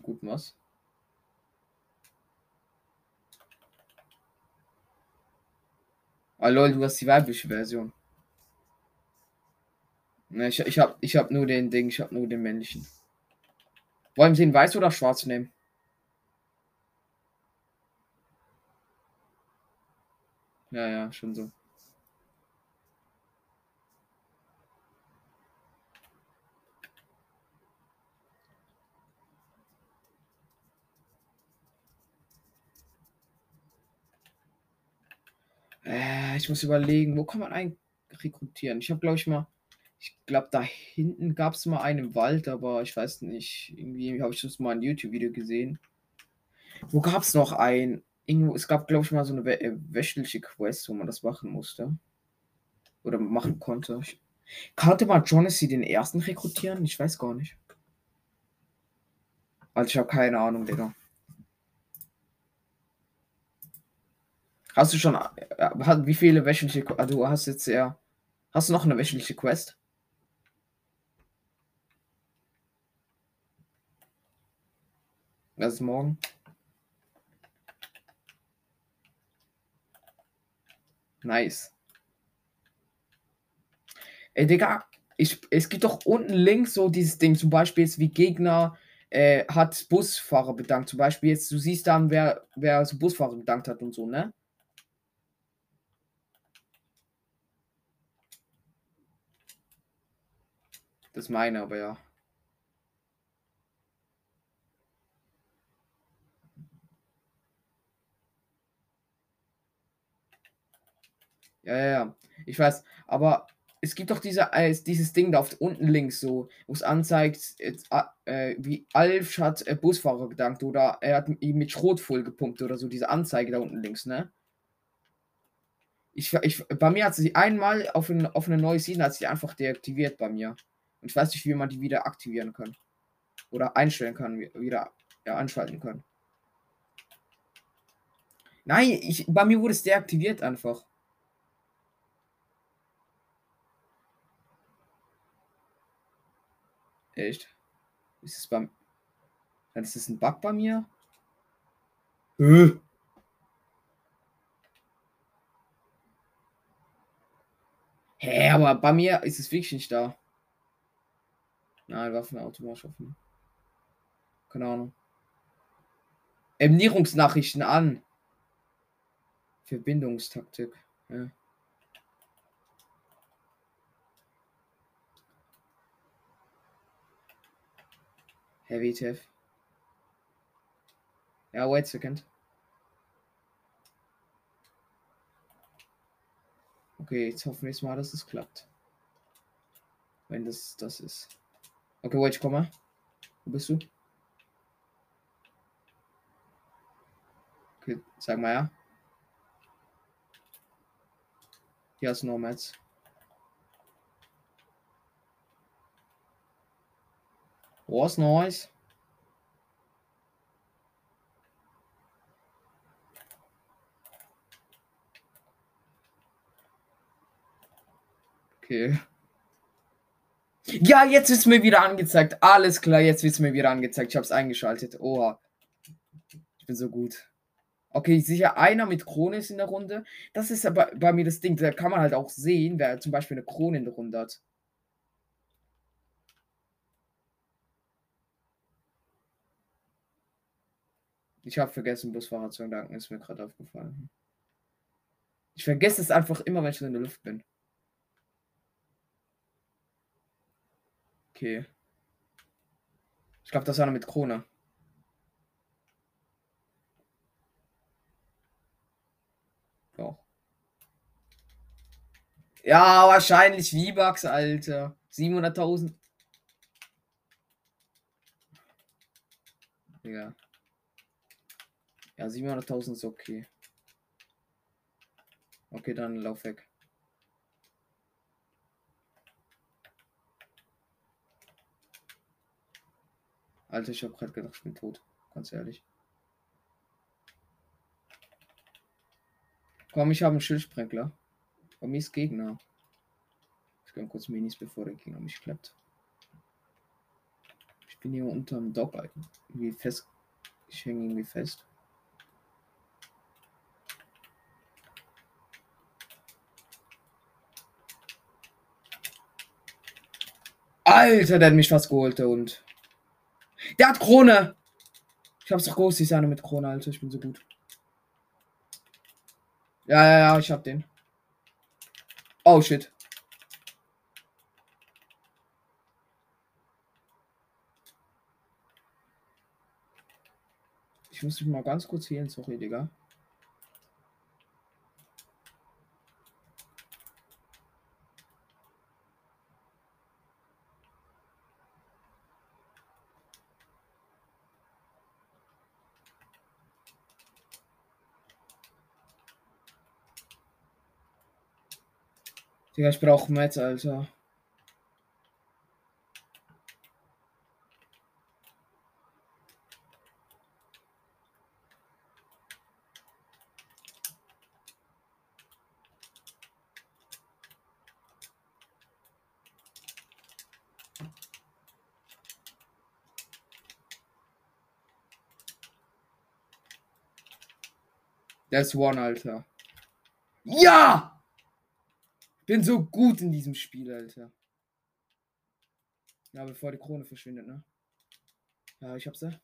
gut was. Ah lol, du hast die weibliche Version. Ne, ich, ich hab, ich hab nur den Ding, ich hab nur den männlichen. Wollen wir den weiß oder schwarz nehmen? Ja, ja, schon so. Äh, ich muss überlegen, wo kann man eigentlich rekrutieren? Ich habe, glaube ich, mal. Ich glaube, da hinten gab es mal einen im Wald, aber ich weiß nicht. Irgendwie habe ich das mal ein YouTube-Video gesehen. Wo gab es noch ein? Irgendwo, es gab, glaube ich, mal so eine wä äh, wöchentliche Quest, wo man das machen musste. Oder machen konnte. Ich, konnte man Jonassy den ersten rekrutieren? Ich weiß gar nicht. Also ich habe keine Ahnung, Digga. Hast du schon, äh, wie viele wöchentliche, also du hast jetzt ja, hast du noch eine wöchentliche Quest? Das ist morgen. Nice. Ey, Digga, ich, es gibt doch unten links so dieses Ding, zum Beispiel jetzt wie Gegner äh, hat Busfahrer bedankt. Zum Beispiel jetzt, du siehst dann, wer, wer so Busfahrer bedankt hat und so, ne? Das meine aber ja. Ja, ja, ja. Ich weiß, aber es gibt doch diese, äh, dieses Ding da auf unten links so, wo es anzeigt, jetzt, äh, wie Alf hat äh, Busfahrer gedankt oder er hat ihn mit Schrot voll gepumpt oder so, diese Anzeige da unten links, ne? Ich, ich, bei mir hat sie einmal auf, ein, auf eine neue Season hat sie einfach deaktiviert bei mir. Und ich weiß nicht, wie man die wieder aktivieren kann. Oder einstellen kann, wieder ja, anschalten kann. Nein, ich, bei mir wurde es deaktiviert einfach. Echt? Ist es beim. Dann ist es ein Bug bei mir? Äh. Hä, aber bei mir ist es wirklich nicht da. Nein, Waffen automatisch offen. Keine Ahnung. Ernährungsnachrichten an. Verbindungstaktik. Ja. Heavy Tiff. Ja, wait a second. Okay, jetzt hoffen wir mal, dass es klappt. Wenn das das ist. Okay, wait, ich komme. Wo bist du? Okay, sag mal ja. Hier ist Nomads. Was nice. Okay. Ja, jetzt ist mir wieder angezeigt. Alles klar, jetzt wird es mir wieder angezeigt. Ich habe es eingeschaltet. Oha. Ich bin so gut. Okay, sicher einer mit Krone ist in der Runde. Das ist aber bei mir das Ding. Da kann man halt auch sehen, wer zum Beispiel eine Krone in der Runde hat. Ich habe vergessen, Busfahrer zu danken, ist mir gerade aufgefallen. Ich vergesse es einfach immer, wenn ich in der Luft bin. Okay. Ich glaube, das war mit Krone. Doch. Ja, wahrscheinlich V-Bucks, Alter. 700.000. Ja. Ja, 700.000 ist okay. Okay, dann lauf weg. Alter, ich habe gerade gedacht, ich bin tot. Ganz ehrlich. Komm, ich habe einen Schildsprenkler. Bei mir ist Gegner. Ich kann kurz Minis, bevor der Gegner mich klappt. Ich bin hier unterm Dock irgendwie fest. Ich hänge irgendwie fest. Alter, der hat mich fast geholt, der Hund. Der hat Krone. Ich hab's doch groß, ich sahne mit Krone, Alter. Ich bin so gut. Ja, ja, ja, ich hab den. Oh, shit. Ich muss mich mal ganz kurz ins sorry, Digga. Digga, ich brauche Metz, Alter. Das One, Alter. Ja! Bin so gut in diesem Spiel, Alter. Ja, bevor die Krone verschwindet, ne? Ja, ich hab sie.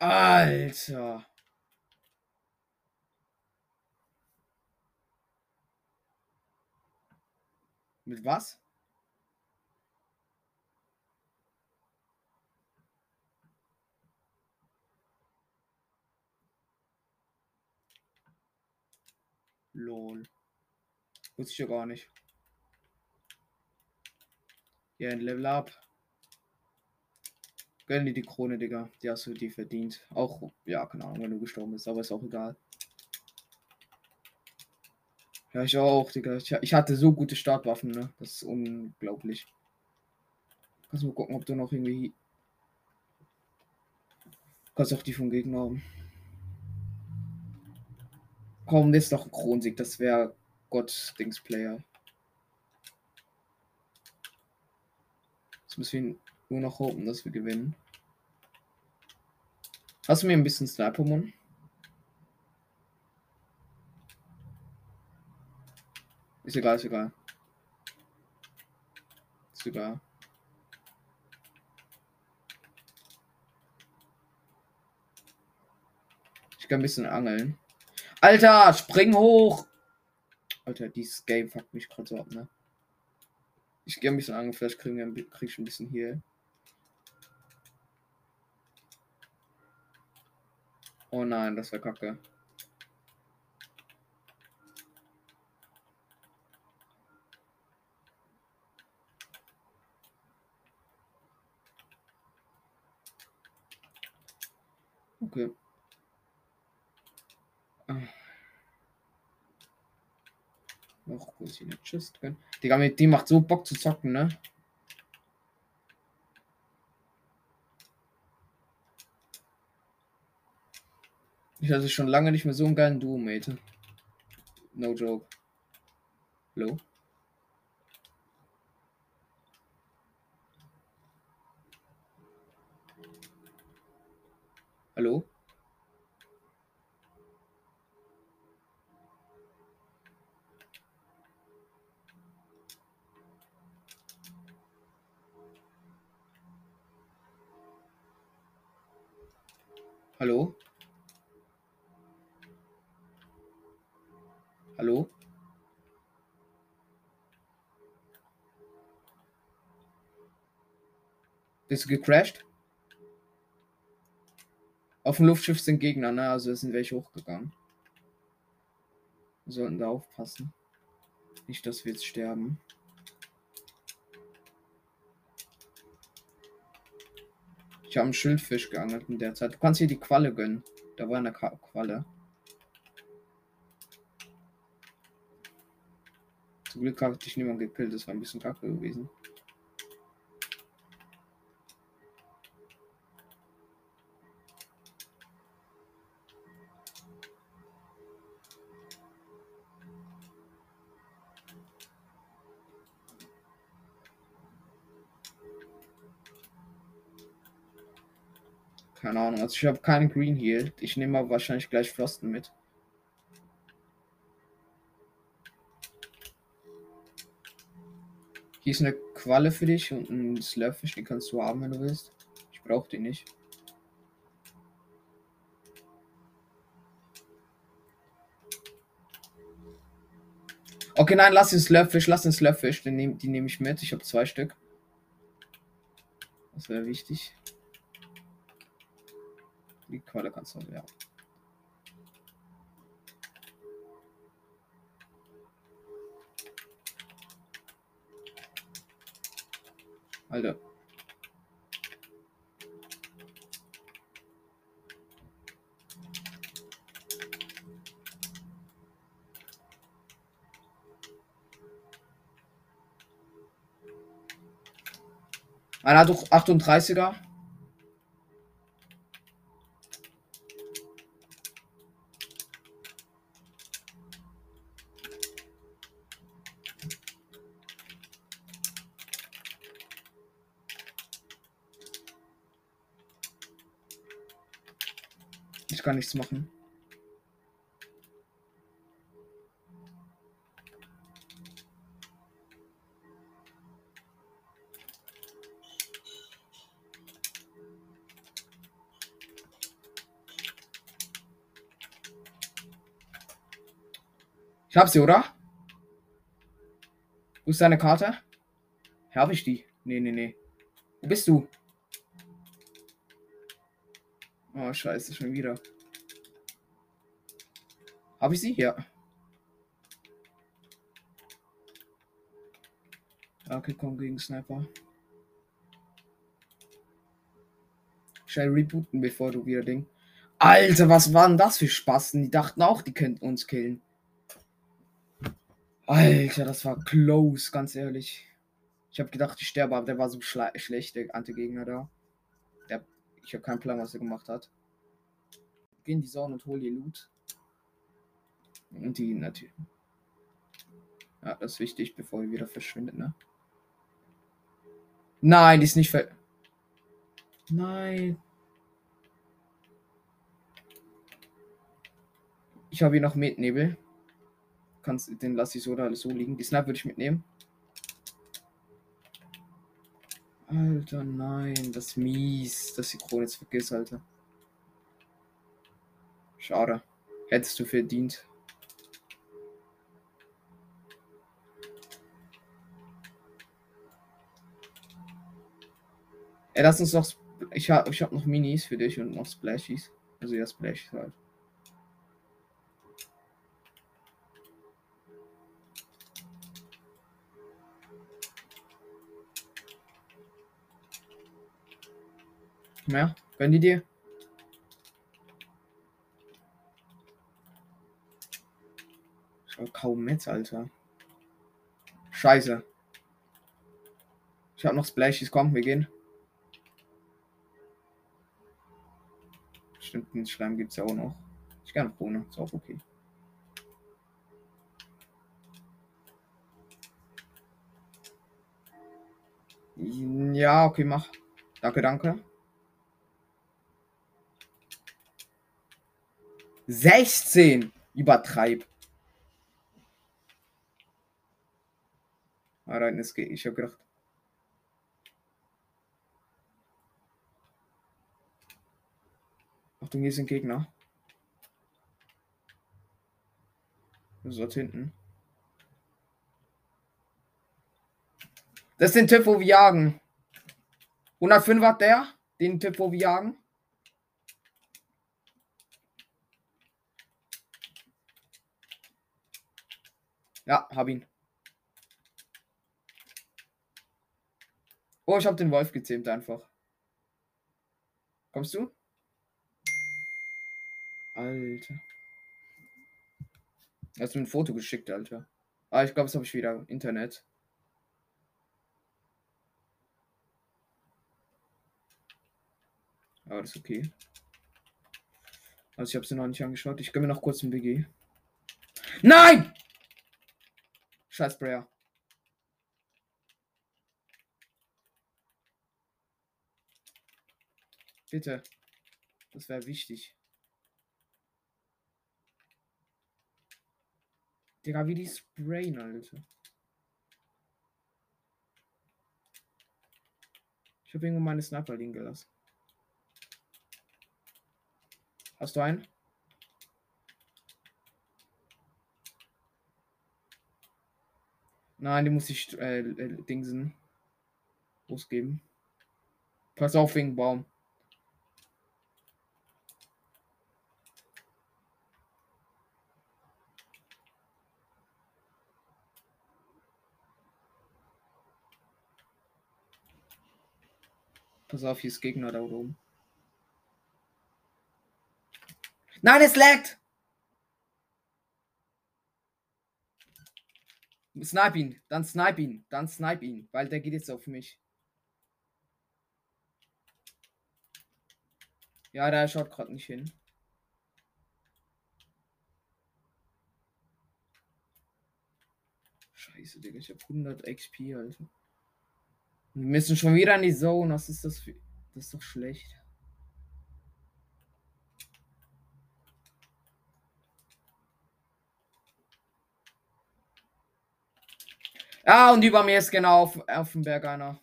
Alter. Mit was? Lol. Wusste ich ja gar nicht. Ja, ein Level Up. Gönn dir die Krone, Digga. Die hast du die verdient. Auch, ja, keine Ahnung, wenn du gestorben bist, aber ist auch egal. Ja, ich auch, Digga. Ich, ich hatte so gute Startwaffen, ne? Das ist unglaublich. Kannst mal gucken, ob du noch irgendwie. Kannst auch die vom Gegner haben. Komm, das ist doch ein Kronsieg. Das wäre Gott Dings Player. müssen wir nur noch hoffen, dass wir gewinnen. Hast du mir ein bisschen Sniper-Mon? Ist egal, ist egal. Ist egal. Ich kann ein bisschen angeln. Alter, spring hoch! Alter, dieses Game fuckt mich gerade so ab, ne? Ich gehe ein bisschen kriegen wir krieg ich ein bisschen hier. Oh nein, das wäre kacke. Okay. Noch ist hier eine Chest drin? Digga, mit dem macht so Bock zu zocken, ne? Ich hatte schon lange nicht mehr so einen geilen Duo-Mate. No joke. Hallo? Hallo? Hallo? Hallo? Bist du gecrashed? Auf dem Luftschiff sind Gegner, ne? Also sind welche hochgegangen. Wir sollten da aufpassen. Nicht, dass wir jetzt sterben. Ich habe einen Schildfisch geangelt in der Zeit. Du kannst hier die Qualle gönnen. Da war eine Qualle. Zum Glück habe ich niemand gekillt. Das war ein bisschen kacke gewesen. Ahnung. Also ich habe keinen Green Heal. Ich nehme aber wahrscheinlich gleich Frosten mit. Hier ist eine Qualle für dich und ein Slurfish, die kannst du haben, wenn du willst. Ich brauche die nicht. Okay, nein, lass den Slurfish, lass den Slurfish, den nehm, die nehme ich mit. Ich habe zwei Stück. Das wäre wichtig. Die Qualle kannst du, ja. Alter. Einer hat doch 38er. Kann nichts machen. Ich hab sie, oder? Wo ist deine Karte? Habe ich die? Nee, nee, nee. Wo bist du? Oh, scheiße, schon wieder. Habe ich sie? Ja. Okay, komm gegen Sniper. Schnell rebooten, bevor du wieder Ding. Alter, was waren das für Spasten? Die dachten auch, die könnten uns killen. Alter, das war close, ganz ehrlich. Ich habe gedacht, ich sterbe, aber der war so schlecht, der Anti-Gegner da. Der, ich habe keinen Plan, was er gemacht hat. Geh in die Zone und hol dir Loot. Und die natürlich. Ja, das ist wichtig, bevor ihr wieder verschwindet, ne? Nein, die ist nicht ver... Nein. Ich habe hier noch Nebel. Kannst, den lasse ich so oder so liegen. Die Snap würde ich mitnehmen. Alter, nein, das ist mies, dass die Krone jetzt vergisst, Alter. Schade. Hättest du verdient. Ey, lass uns noch. Ich habe ich hab noch Minis für dich und noch Splashies. Also ja, Splashies halt. Mehr? Gönn die dir? Schau kaum mit, Alter. Scheiße. Ich hab noch Splashies, komm, wir gehen. Stimmt, den Schleim gibt es ja auch noch. Ich gerne Bohne, ist auch okay. Ja, okay, mach. Danke, danke. 16. Übertreib. Ah, nein, es geht. Ich habe gedacht. Achtung, hier sind Gegner. So hinten. Das ist den Typ, wo wir jagen. 105 hat der. Den Typ, wo wir jagen. Ja, hab ihn. Oh, ich hab den Wolf gezähmt einfach. Kommst du? Alter. Hast du ein Foto geschickt, Alter? Ah, ich glaube, das habe ich wieder. Internet. Aber das ist okay. Also ich habe sie noch nicht angeschaut. Ich gönne mir noch kurz ein BG. Nein! Scheiß Sprayer. Bitte. Das wäre wichtig. Digga, wie die sprayen, Alter. Ich habe irgendwo meine Sniper liegen gelassen. Hast du einen? Nein, die muss ich äh, äh, Dingsen ausgeben. Pass auf wegen Baum. Pass auf, hier ist Gegner da oben. Nein, es laggt! Snipe ihn, dann snipe ihn, dann snipe ihn, weil der geht jetzt auf mich. Ja, der schaut gerade nicht hin. Scheiße, Digga, ich hab 100 XP, Alter. Wir müssen schon wieder in die Zone. Was ist das für. Das ist doch schlecht. Ja, und über mir ist genau auf, auf dem Berg einer.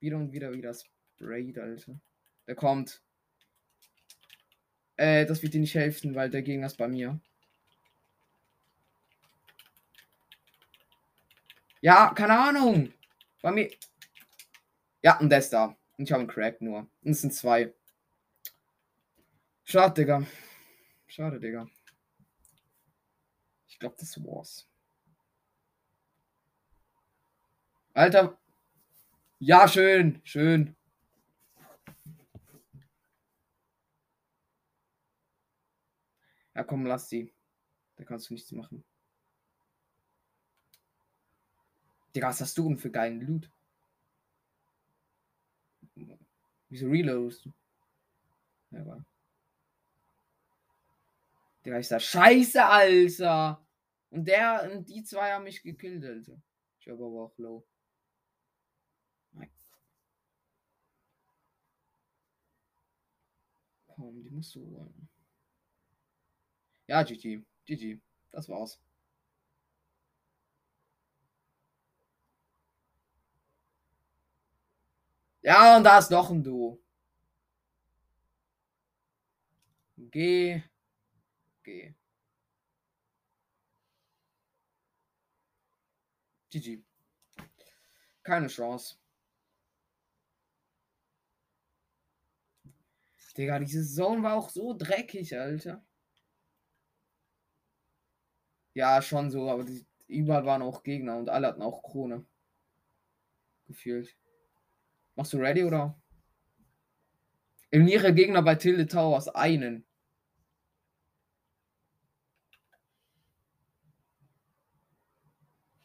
Wieder und wieder wieder Sprayed, Alter. Der kommt. Äh, das wird dir nicht helfen, weil der Gegner ist bei mir. Ja, keine Ahnung. Bei mir. Ja, und der ist da. Und ich habe einen Crack nur. Und es sind zwei. Schade, Digga. Schade, Digga. Ich glaube, das war's. Alter. Ja, schön, schön. Ja, komm, lass sie. Da kannst du nichts machen. Digga, was hast du denn für geilen Loot? Wieso reloadest du? Ja, war. Digga, ich sag, scheiße, Alter! Und der, und die zwei haben mich gekillt, Alter. Ich war aber auch low. Nein. Komm, die musst du holen. Ja, GG. GG. Das war's. Ja, und da ist noch ein Duo. G. G. GG. Keine Chance. Digga, diese Saison war auch so dreckig, Alter. Ja, schon so, aber die, überall waren auch Gegner und alle hatten auch Krone. Gefühlt. Machst du ready oder? Eliminiere Gegner bei Tilde Towers einen.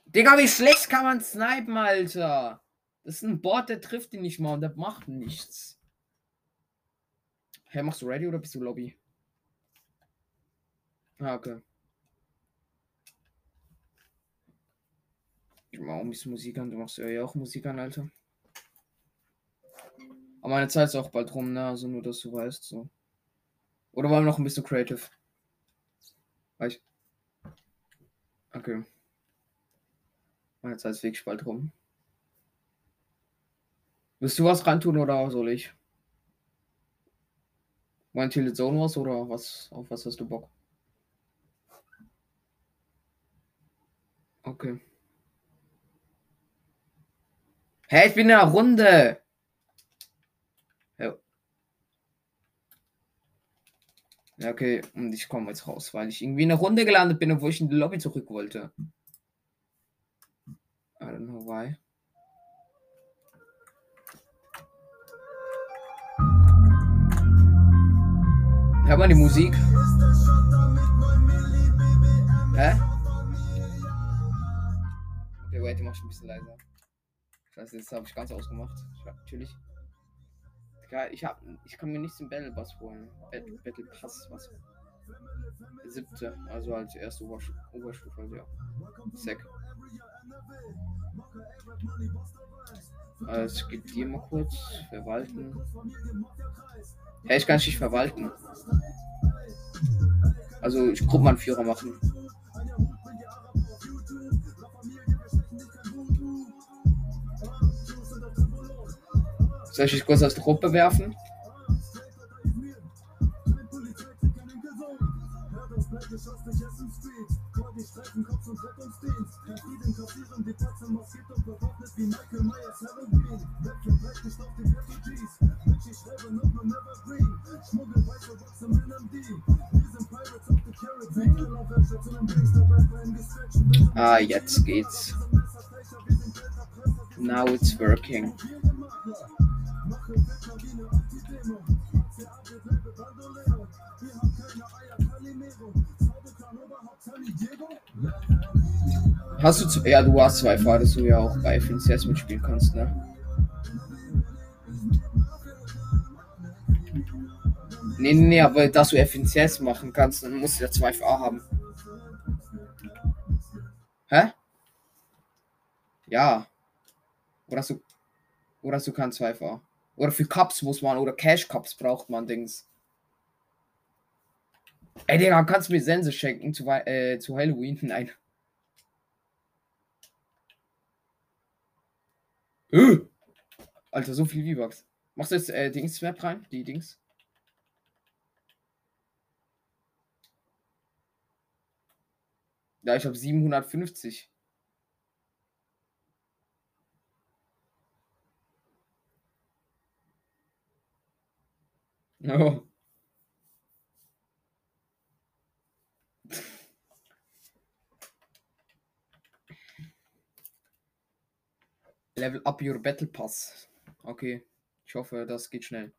Digga, wie schlecht kann man snipen, Alter? Das ist ein Bot, der trifft ihn nicht mal und der macht nichts. Hä, hey, machst du ready oder bist du Lobby? Ah, okay. Ich mach auch ein bisschen Musik an. Du machst ja auch Musik an, Alter. Aber meine Zeit ist auch bald rum, ne? Also nur, dass du weißt, so. Oder wollen wir noch ein bisschen creative? Weiß. Okay. Meine Zeit ist wirklich bald rum. Willst du was reintun oder soll ich? Mein Tilted Zone was oder was? Auf was hast du Bock? Okay. Hey, ich bin in der Runde. Ja. Ja, okay. Und ich komme jetzt raus, weil ich irgendwie in der Runde gelandet bin, obwohl ich in die Lobby zurück wollte. I don't know why. Hört man die Musik? Hä? Okay, wait, die mach ich ein bisschen leiser. Scheiße, jetzt habe ich ganz ausgemacht. Natürlich. Ja, ich hab, ich kann mir nicht zum Battle Pass holen. Battle, Battle Pass, was? Siebte, also als erste Oberstufe, Oberstufe also ja. Sek. Also, ich gebe dir mal kurz verwalten. Hey, ich kann nicht verwalten. Also, ich Gruppenanführer machen. Soll ich dich kurz aus der Gruppe werfen? Ah, jetzt geht's. Now it's working. Hast du zu, ja, du hast zwei Fahrer, dass du ja auch bei FNCS mitspielen kannst, ne? Nee, nee, nee, aber dass du FNCS machen kannst, dann musst du ja zwei FA haben. Hä? Ja. Oder hast du, oder hast du keinen 2 Oder für Cups muss man, oder Cash Cups braucht man Dings. Ey, Digga, kannst du mir Sense schenken zu, äh, zu Halloween? <laughs> Nein. Öh! Alter, so viel V-Bucks. Machst du jetzt äh, Dings Map rein? Die Dings? Ja, ich habe 750. Oh. Level up your Battle Pass. Okay. Ich hoffe, das geht schnell.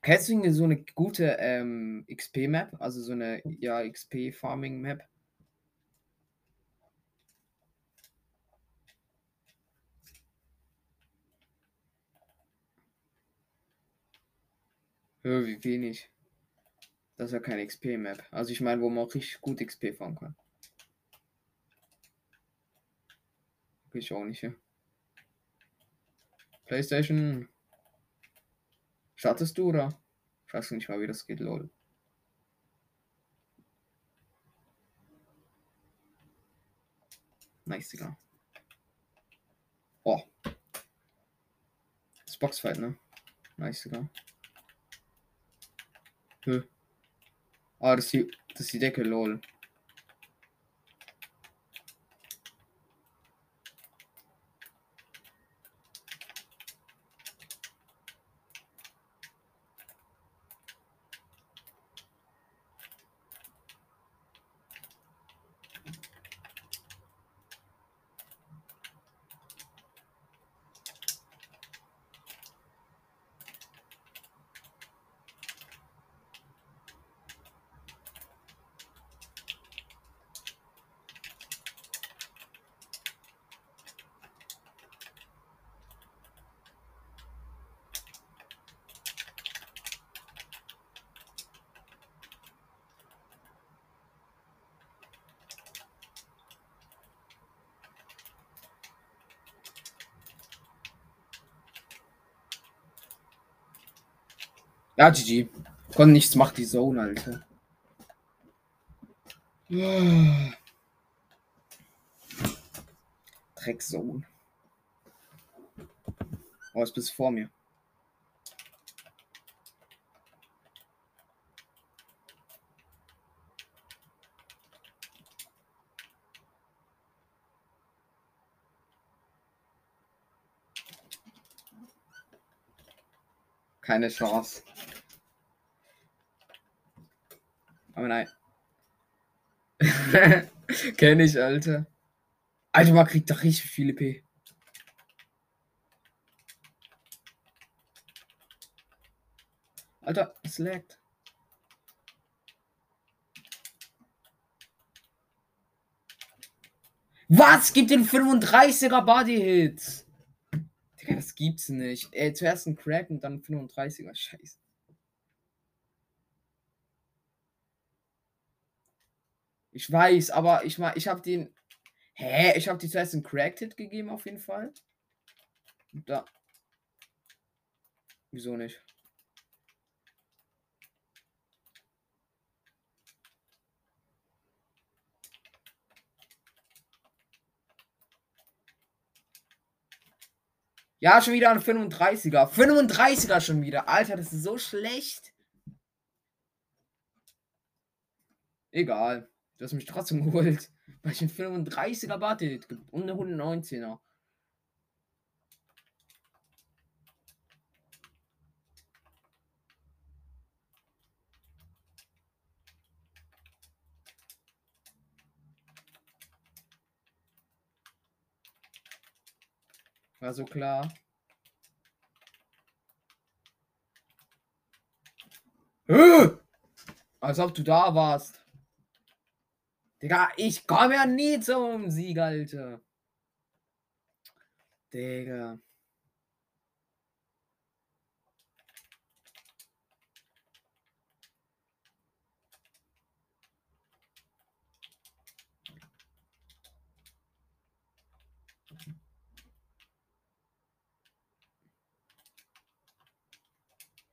Kennst du so eine gute ähm, XP-Map? Also so eine ja, XP-Farming-Map? Ja, wie wenig. Das ist ja keine XP-Map. Also ich meine, wo man auch richtig gut XP fahren kann. Ich auch nicht, ja. PlayStation. Startest du oder? Ich weiß nicht mal, wie das geht, lol. Nice, Digga. Oh. Das Boxfight, ne? Nice, Digga. Hö. Ah, das ist die, das ist die Decke, lol. Ja, GG. Konnte nichts, macht die Zone, Alter. Dreckzone. Oh, ist bis vor mir. Keine Chance. Aber nein. <laughs> Kenn ich, Alter. Alter, man kriegt doch richtig viele P. Alter, es laggt. Was? Gibt den 35er Body Hits? Digga, das gibt's nicht. Ey, zuerst ein Crack und dann 35er. Scheiße. Ich weiß, aber ich mal, ich habe den. Hä? Ich habe die zuerst einen Cracked-Hit gegeben, auf jeden Fall. Da. Wieso nicht? Ja, schon wieder ein 35er. 35er schon wieder. Alter, das ist so schlecht. Egal. Du hast mich trotzdem <laughs> geholt. Weil ich einen 35er Barte gibt. Und eine 119er. War so klar. Als ob du da warst. Digga, ich komme ja nie zum Sieg, Alter. Digga.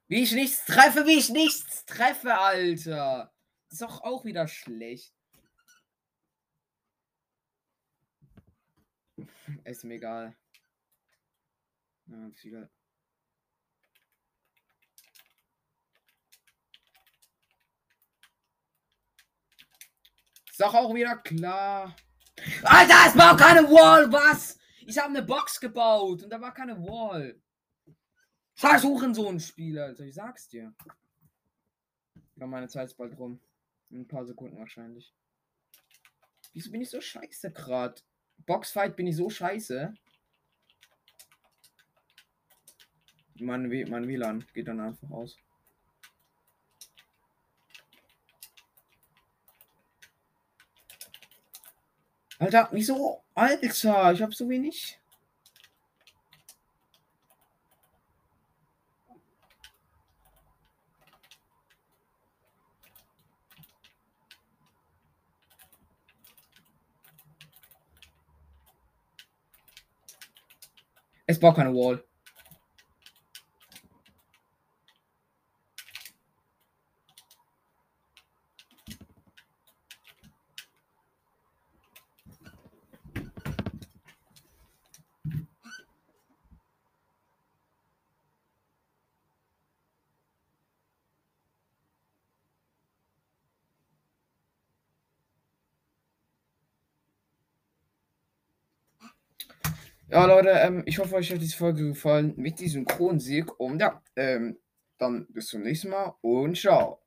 Wie ich nichts treffe, wie ich nichts treffe, Alter. ist doch auch wieder schlecht. Ist mir egal. Ja, ist egal. Ist doch auch wieder klar. Alter, es war keine Wall, was? Ich habe eine Box gebaut und da war keine Wall. Versuchen so ein Spiel, Alter. Ich sag's dir. Ja, meine Zeit ist bald rum. In ein paar Sekunden wahrscheinlich. Wieso bin ich so scheiße gerade? Boxfight bin ich so scheiße. Mein, mein WLAN geht dann einfach aus. Alter, wieso? Alter, ich hab so wenig. Es braucht keine Wall. Ja, Leute, ähm, ich hoffe, euch hat diese Folge gefallen mit diesem Kronensieg. Und ja, ähm, dann bis zum nächsten Mal und ciao.